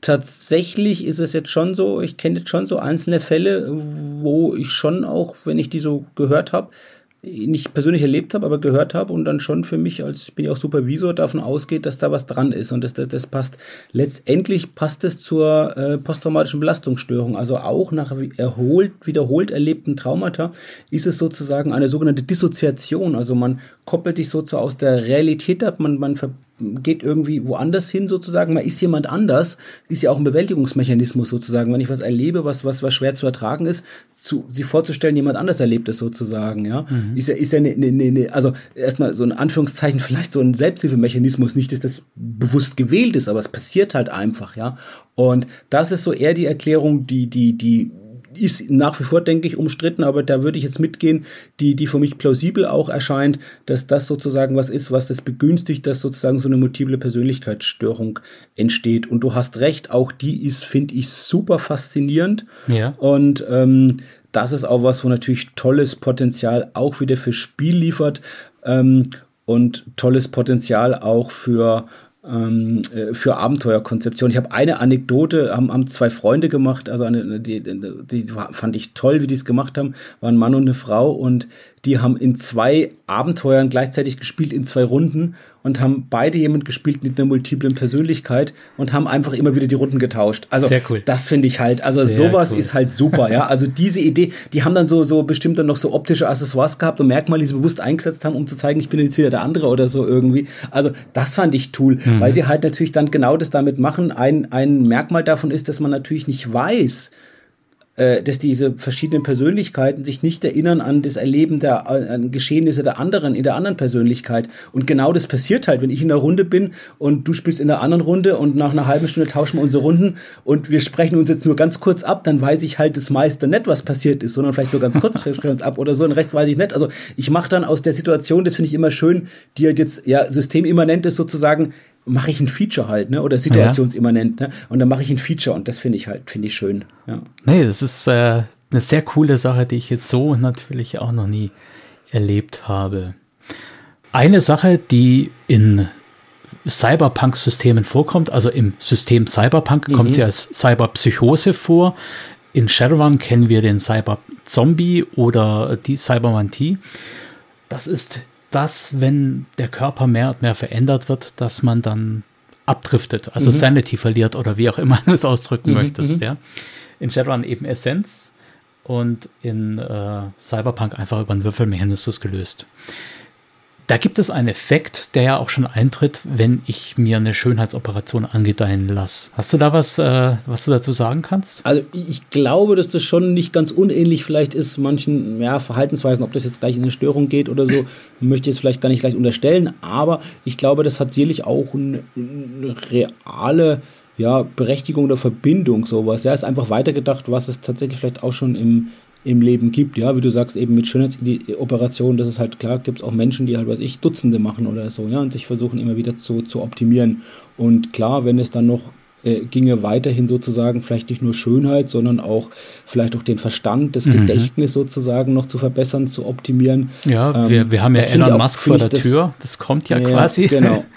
tatsächlich ist es jetzt schon so, ich kenne jetzt schon so einzelne Fälle, wo ich schon auch, wenn ich die so gehört habe, nicht persönlich erlebt habe, aber gehört habe und dann schon für mich als, ich bin ja auch Supervisor, davon ausgeht, dass da was dran ist und dass das, das passt. Letztendlich passt es zur äh, posttraumatischen Belastungsstörung. Also auch nach erholt, wiederholt erlebten Traumata ist es sozusagen eine sogenannte Dissoziation. Also man koppelt sich sozusagen aus der Realität ab, man, man geht irgendwie woanders hin sozusagen, man ist jemand anders, ist ja auch ein Bewältigungsmechanismus sozusagen. Wenn ich was erlebe, was, was, was schwer zu ertragen ist, zu, sich vorzustellen, jemand anders erlebt es sozusagen, ja. Mhm. Ist ja, ist ja ne, ne, ne, ne also erstmal so ein Anführungszeichen, vielleicht so ein Selbsthilfemechanismus, nicht, dass das bewusst gewählt ist, aber es passiert halt einfach, ja. Und das ist so eher die Erklärung, die, die, die ist nach wie vor, denke ich, umstritten, aber da würde ich jetzt mitgehen, die, die für mich plausibel auch erscheint, dass das sozusagen was ist, was das begünstigt, dass sozusagen so eine multiple Persönlichkeitsstörung entsteht. Und du hast recht, auch die ist, finde ich, super faszinierend. Ja. Und ähm, das ist auch was, wo natürlich tolles Potenzial auch wieder für Spiel liefert ähm, und tolles Potenzial auch für ähm, äh, für Abenteuerkonzeption. Ich habe eine Anekdote, haben, haben zwei Freunde gemacht, also eine, die, die fand ich toll, wie die es gemacht haben, war ein Mann und eine Frau und die haben in zwei Abenteuern gleichzeitig gespielt, in zwei Runden und haben beide jemand gespielt mit einer multiplen Persönlichkeit und haben einfach immer wieder die Runden getauscht. Also Sehr cool. das finde ich halt, also Sehr sowas cool. ist halt super, ja. Also diese Idee, die haben dann so, so bestimmt dann noch so optische Accessoires gehabt und Merkmale, die sie bewusst eingesetzt haben, um zu zeigen, ich bin jetzt wieder der andere oder so irgendwie. Also das fand ich cool, mhm. weil sie halt natürlich dann genau das damit machen. Ein, ein Merkmal davon ist, dass man natürlich nicht weiß, äh, dass diese verschiedenen Persönlichkeiten sich nicht erinnern an das Erleben der an Geschehnisse der anderen in der anderen Persönlichkeit. Und genau das passiert halt, wenn ich in der Runde bin und du spielst in der anderen Runde und nach einer halben Stunde tauschen wir unsere Runden und wir sprechen uns jetzt nur ganz kurz ab, dann weiß ich halt das meiste nicht, was passiert ist, sondern vielleicht nur ganz kurz sprechen uns ab oder so, den Rest weiß ich nicht. Also ich mache dann aus der Situation, das finde ich immer schön, die halt jetzt ja systemimmanent ist sozusagen, mache ich ein Feature halt, ne? Oder situationsimmanent, ne? Und dann mache ich ein Feature und das finde ich halt, finde ich schön. Ja. Nee, das ist äh, eine sehr coole Sache, die ich jetzt so natürlich auch noch nie erlebt habe. Eine Sache, die in Cyberpunk-Systemen vorkommt, also im System Cyberpunk mhm. kommt sie als Cyberpsychose vor. In Shadowrun kennen wir den Cyber-Zombie oder die Cybermantie. Das ist dass, wenn der Körper mehr und mehr verändert wird, dass man dann abdriftet, also mhm. Sanity verliert oder wie auch immer du es ausdrücken mhm, möchtest. Mhm. Ja. In Shadowrun eben Essenz und in äh, Cyberpunk einfach über einen Würfelmechanismus gelöst. Da gibt es einen Effekt, der ja auch schon eintritt, wenn ich mir eine Schönheitsoperation angedeihen lasse. Hast du da was, äh, was du dazu sagen kannst? Also ich glaube, dass das schon nicht ganz unähnlich vielleicht ist, manchen ja, Verhaltensweisen, ob das jetzt gleich in eine Störung geht oder so, möchte ich jetzt vielleicht gar nicht gleich unterstellen, aber ich glaube, das hat sicherlich auch eine, eine reale ja, Berechtigung oder Verbindung, sowas. Ja, ist einfach weitergedacht, was es tatsächlich vielleicht auch schon im im Leben gibt. Ja, wie du sagst, eben mit Schönheitsoperationen, das ist halt klar, gibt es auch Menschen, die halt, was ich, Dutzende machen oder so, ja, und sich versuchen immer wieder zu, zu optimieren. Und klar, wenn es dann noch äh, ginge weiterhin sozusagen vielleicht nicht nur Schönheit, sondern auch vielleicht auch den Verstand, das mhm. Gedächtnis sozusagen noch zu verbessern, zu optimieren. Ja, ähm, wir, wir haben ja Elon Musk vor der Tür, das kommt ja, ja quasi. Genau.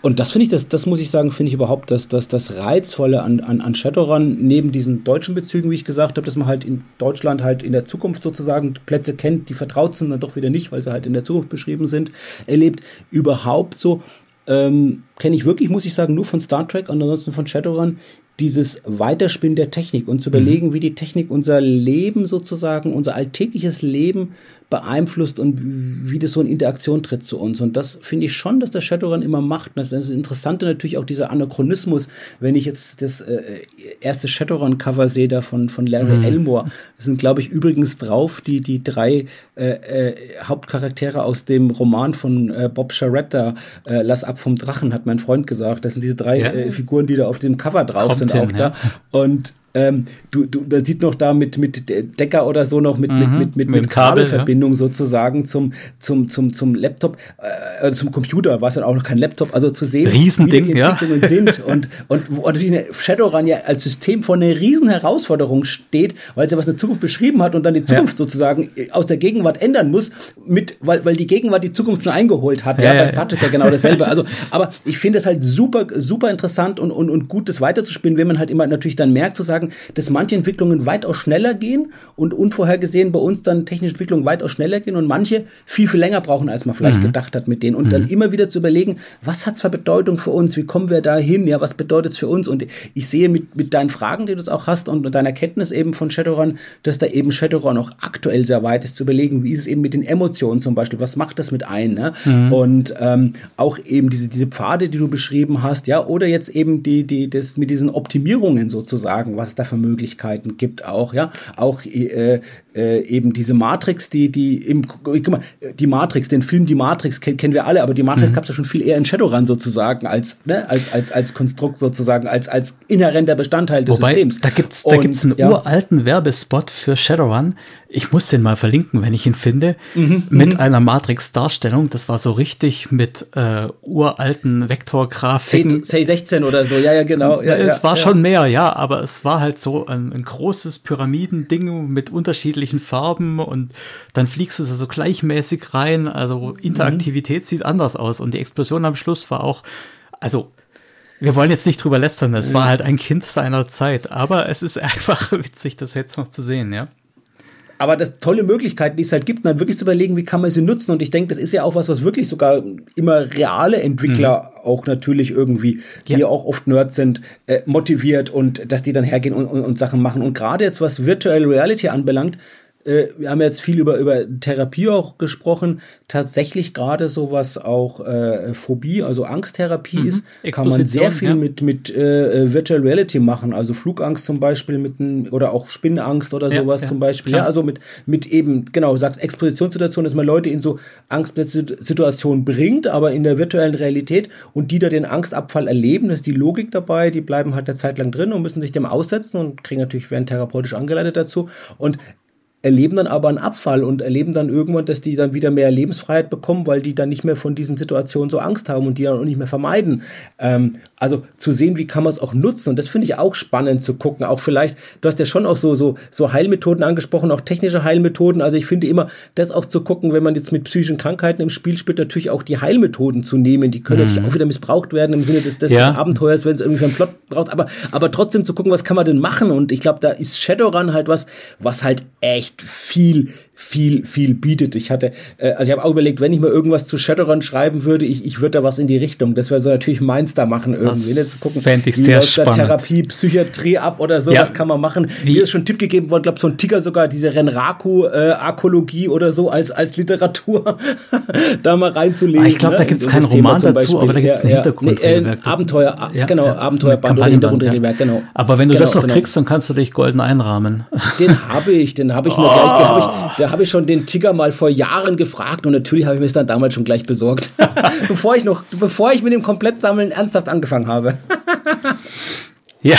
Und das finde ich, das, das muss ich sagen, finde ich überhaupt das, das, das Reizvolle an, an, an Shadowrun, neben diesen deutschen Bezügen, wie ich gesagt habe, dass man halt in Deutschland halt in der Zukunft sozusagen Plätze kennt, die vertraut sind, dann doch wieder nicht, weil sie halt in der Zukunft beschrieben sind, erlebt. Überhaupt so ähm, kenne ich wirklich, muss ich sagen, nur von Star Trek und ansonsten von Shadowrun dieses Weiterspinnen der Technik und zu überlegen, mhm. wie die Technik unser Leben sozusagen, unser alltägliches Leben beeinflusst und wie das so in Interaktion tritt zu uns. Und das finde ich schon, dass der Shadowrun immer macht. das ist das Interessante natürlich auch dieser Anachronismus, wenn ich jetzt das äh, erste Shadowrun-Cover sehe da von, von Larry mhm. Elmore. Das sind, glaube ich, übrigens drauf die, die drei äh, äh, Hauptcharaktere aus dem Roman von äh, Bob Charretta, äh, Lass ab vom Drachen, hat mein Freund gesagt. Das sind diese drei ja, äh, Figuren, die da auf dem Cover drauf sind, hin, auch ja. da. Und ähm, du, du, man sieht noch da mit, mit Decker oder so noch mit, mhm, mit, mit, mit, mit Kabelverbindung ja. sozusagen zum, zum, zum, zum Laptop, äh, also zum Computer, war es dann auch noch kein Laptop, also zu sehen, Riesending, wie die Entwicklungen ja. sind und, und wo natürlich Shadowrun ja als System vor einer riesen Herausforderung steht, weil es ja was eine Zukunft beschrieben hat und dann die Zukunft ja. sozusagen aus der Gegenwart ändern muss, mit, weil, weil die Gegenwart die Zukunft schon eingeholt hat. Ja, ja, bei Star Trek ja genau dasselbe. Also, aber ich finde es halt super, super interessant und, und, und gut, das weiterzuspinnen, wenn man halt immer natürlich dann merkt, zu sagen, sagen, dass manche Entwicklungen weitaus schneller gehen und unvorhergesehen bei uns dann technische Entwicklungen weitaus schneller gehen und manche viel, viel länger brauchen, als man vielleicht mhm. gedacht hat mit denen. Und mhm. dann immer wieder zu überlegen, was hat's für Bedeutung für uns? Wie kommen wir da hin? Ja, was bedeutet es für uns? Und ich sehe mit, mit deinen Fragen, die du auch hast und deiner Kenntnis eben von Shadowrun, dass da eben Shadowrun auch aktuell sehr weit ist, zu überlegen, wie ist es eben mit den Emotionen zum Beispiel? Was macht das mit ein? Ne? Mhm. Und ähm, auch eben diese, diese Pfade, die du beschrieben hast, ja, oder jetzt eben die, die, das mit diesen Optimierungen sozusagen, was es da für Möglichkeiten gibt auch, ja, auch äh, äh, eben diese Matrix, die, die im, guck mal, die Matrix, den Film Die Matrix kenn, kennen wir alle, aber die Matrix mhm. gab es ja schon viel eher in Shadowrun sozusagen als, ne, als, als, als Konstrukt sozusagen, als, als inhärenter Bestandteil des Wobei, Systems. Da gibt's, da gibt's einen ja. uralten Werbespot für Shadowrun, ich muss den mal verlinken, wenn ich ihn finde, mhm, mit mhm. einer Matrix-Darstellung. Das war so richtig mit äh, uralten Vektorgrafiken. Say 16 oder so, ja, ja, genau. Ja, es ja, war schon mehr, ja, aber es war halt so ein, ein großes Pyramidending mit unterschiedlichen Farben und dann fliegst du so gleichmäßig rein. Also Interaktivität mhm. sieht anders aus und die Explosion am Schluss war auch, also wir wollen jetzt nicht drüber lästern, es war halt ein Kind seiner Zeit, aber es ist einfach witzig, das jetzt noch zu sehen, ja aber das tolle Möglichkeiten, die es halt gibt, dann wirklich zu überlegen, wie kann man sie nutzen. Und ich denke, das ist ja auch was, was wirklich sogar immer reale Entwickler mhm. auch natürlich irgendwie, die ja. auch oft Nerds sind, äh, motiviert und dass die dann hergehen und, und, und Sachen machen. Und gerade jetzt, was Virtual Reality anbelangt, äh, wir haben jetzt viel über, über Therapie auch gesprochen. Tatsächlich gerade so was auch äh, Phobie, also Angsttherapie mhm. ist, kann man sehr viel ja. mit, mit äh, Virtual Reality machen. Also Flugangst zum Beispiel mit ein, oder auch Spinnangst oder ja, sowas ja, zum Beispiel. Klar. Ja, also mit, mit eben, genau, du sagst Expositionssituation, dass man Leute in so Angstsituationen bringt, aber in der virtuellen Realität und die da den Angstabfall erleben, das ist die Logik dabei, die bleiben halt eine Zeit lang drin und müssen sich dem aussetzen und kriegen natürlich, werden therapeutisch angeleitet dazu. Und erleben dann aber einen Abfall und erleben dann irgendwann, dass die dann wieder mehr Lebensfreiheit bekommen, weil die dann nicht mehr von diesen Situationen so Angst haben und die dann auch nicht mehr vermeiden. Ähm, also zu sehen, wie kann man es auch nutzen. Und das finde ich auch spannend zu gucken. Auch vielleicht, du hast ja schon auch so, so, so Heilmethoden angesprochen, auch technische Heilmethoden. Also ich finde immer, das auch zu gucken, wenn man jetzt mit psychischen Krankheiten im Spiel spielt, natürlich auch die Heilmethoden zu nehmen. Die können mhm. natürlich auch wieder missbraucht werden im Sinne des, des, ja. des Abenteuers, wenn es irgendwie für einen Plot braucht. Aber, aber trotzdem zu gucken, was kann man denn machen? Und ich glaube, da ist Shadowrun halt was, was halt echt viel viel, viel bietet. Ich hatte, äh, also ich habe auch überlegt, wenn ich mal irgendwas zu Shadowrun schreiben würde, ich, ich würde da was in die Richtung. Das wäre so natürlich meins da machen irgendwie. Das ne? gucken, fände ich sehr spannend. Therapie, Psychiatrie ab oder so, ja. was kann man machen. Wie Mir ist schon ein Tipp gegeben worden, glaube so ein Ticker sogar, diese Renraku-Arkologie äh, oder so als, als Literatur da mal reinzulegen. Ich glaube, ne? da gibt es keinen Roman dazu, aber da gibt es ein Hintergrundregelwerk. Äh, Abenteuer, ja, genau, ja, Abenteuerband oder Hintergrundregelwerk, genau. Aber wenn du genau, das noch genau. kriegst, dann kannst du dich golden einrahmen. Den habe ich, den habe ich mir oh. gleich, den habe ich, habe ich schon den Ticker mal vor Jahren gefragt und natürlich habe ich mir es dann damals schon gleich besorgt. bevor ich noch, bevor ich mit dem Komplettsammeln ernsthaft angefangen habe. Ja,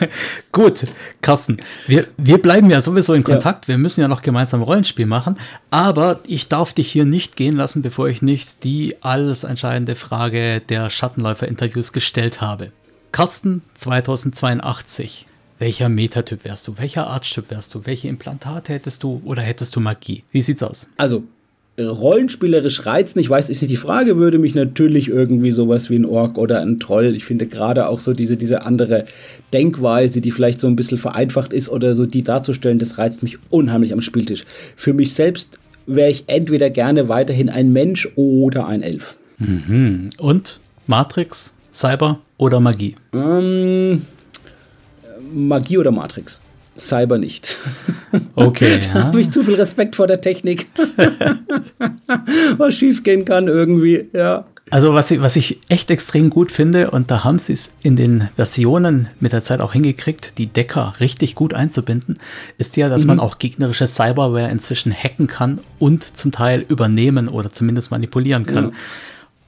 gut, Carsten. Wir, wir bleiben ja sowieso in Kontakt. Ja. Wir müssen ja noch gemeinsam Rollenspiel machen. Aber ich darf dich hier nicht gehen lassen, bevor ich nicht die alles entscheidende Frage der Schattenläufer-Interviews gestellt habe. Carsten 2082. Welcher Metatyp wärst du? Welcher Artstyp wärst du? Welche Implantate hättest du oder hättest du Magie? Wie sieht's aus? Also, rollenspielerisch reizen, ich weiß, ist nicht die Frage, würde mich natürlich irgendwie sowas wie ein Ork oder ein Troll. Ich finde gerade auch so diese, diese andere Denkweise, die vielleicht so ein bisschen vereinfacht ist oder so, die darzustellen, das reizt mich unheimlich am Spieltisch. Für mich selbst wäre ich entweder gerne weiterhin ein Mensch oder ein Elf. Mhm. Und Matrix, Cyber oder Magie? Ähm, Magie oder Matrix. Cyber nicht. Okay. da ja. habe ich zu viel Respekt vor der Technik. was schiefgehen kann irgendwie, ja. Also was ich, was ich echt extrem gut finde, und da haben sie es in den Versionen mit der Zeit auch hingekriegt, die Decker richtig gut einzubinden, ist ja, dass mhm. man auch gegnerische Cyberware inzwischen hacken kann und zum Teil übernehmen oder zumindest manipulieren kann. Ja.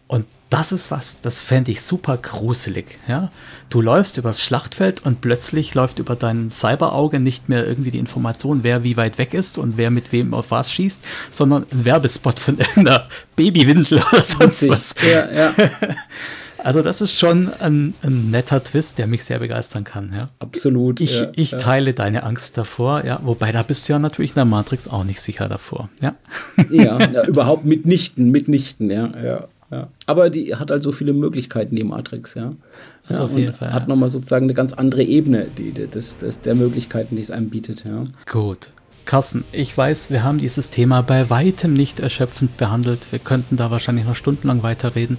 Und das ist was, das fände ich super gruselig. Ja? Du läufst übers Schlachtfeld und plötzlich läuft über dein Cyberauge nicht mehr irgendwie die Information, wer wie weit weg ist und wer mit wem auf was schießt, sondern ein Werbespot von irgendeiner Babywindel oder sonst was. Ja, ja. Also das ist schon ein, ein, netter Twist, der mich sehr begeistern kann. Ja. Absolut. Ich, ja, ich ja. teile deine Angst davor, ja. Wobei da bist du ja natürlich in der Matrix auch nicht sicher davor. Ja, ja, ja überhaupt mitnichten, mitnichten, ja. ja. Ja. Aber die hat halt so viele Möglichkeiten, die Matrix, ja. Das ja, auf jeden Fall. Hat ja. nochmal sozusagen eine ganz andere Ebene die, die, des, des, der Möglichkeiten, die es einem bietet, ja. Gut. Carsten, ich weiß, wir haben dieses Thema bei weitem nicht erschöpfend behandelt. Wir könnten da wahrscheinlich noch stundenlang weiterreden.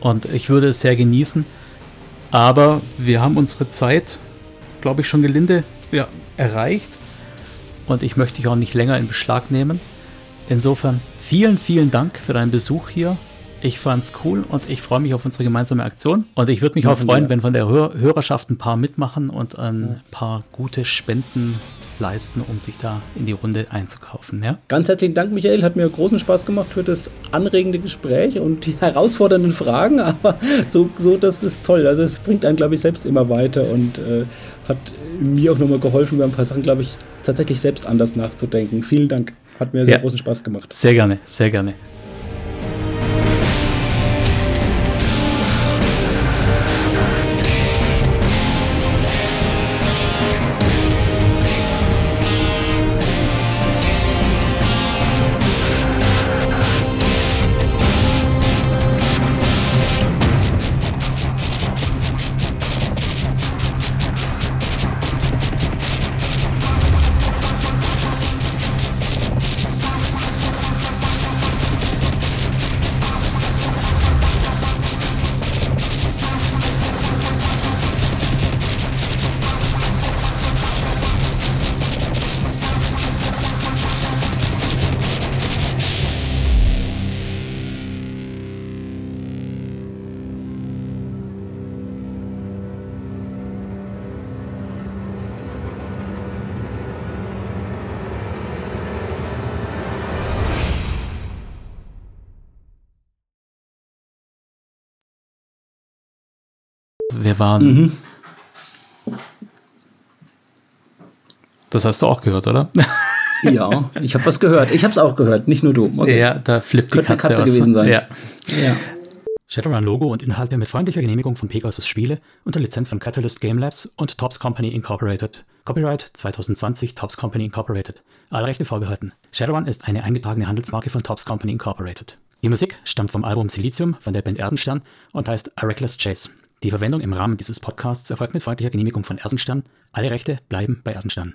Und ich würde es sehr genießen. Aber wir haben unsere Zeit, glaube ich, schon gelinde ja, erreicht. Und ich möchte dich auch nicht länger in Beschlag nehmen. Insofern vielen, vielen Dank für deinen Besuch hier. Ich fand's cool und ich freue mich auf unsere gemeinsame Aktion. Und ich würde mich auch freuen, wenn von der Hör Hörerschaft ein paar mitmachen und ein paar gute Spenden leisten, um sich da in die Runde einzukaufen. Ja? Ganz herzlichen Dank, Michael. Hat mir großen Spaß gemacht für das anregende Gespräch und die herausfordernden Fragen. Aber so, so das ist toll. Also es bringt einen, glaube ich, selbst immer weiter und äh, hat mir auch nochmal geholfen, über ein paar Sachen, glaube ich, tatsächlich selbst anders nachzudenken. Vielen Dank. Hat mir sehr ja, großen Spaß gemacht. Sehr gerne, sehr gerne. Waren. Mhm. Das hast du auch gehört, oder? ja, ich habe was gehört. Ich habe es auch gehört, nicht nur du. Okay. Ja, da flippt die Katze, Katze aus. gewesen sein. Ja. ja. Shadowrun-Logo und Inhalte mit freundlicher Genehmigung von Pegasus Spiele unter Lizenz von Catalyst Game Labs und Tops Company Incorporated. Copyright 2020 Tops Company Incorporated. Alle Rechte vorbehalten. Shadowrun ist eine eingetragene Handelsmarke von Tops Company Incorporated. Die Musik stammt vom Album Silicium von der Band Erdenstern und heißt A Reckless Chase. Die Verwendung im Rahmen dieses Podcasts erfolgt mit freundlicher Genehmigung von Erdenstern. Alle Rechte bleiben bei Erdenstern.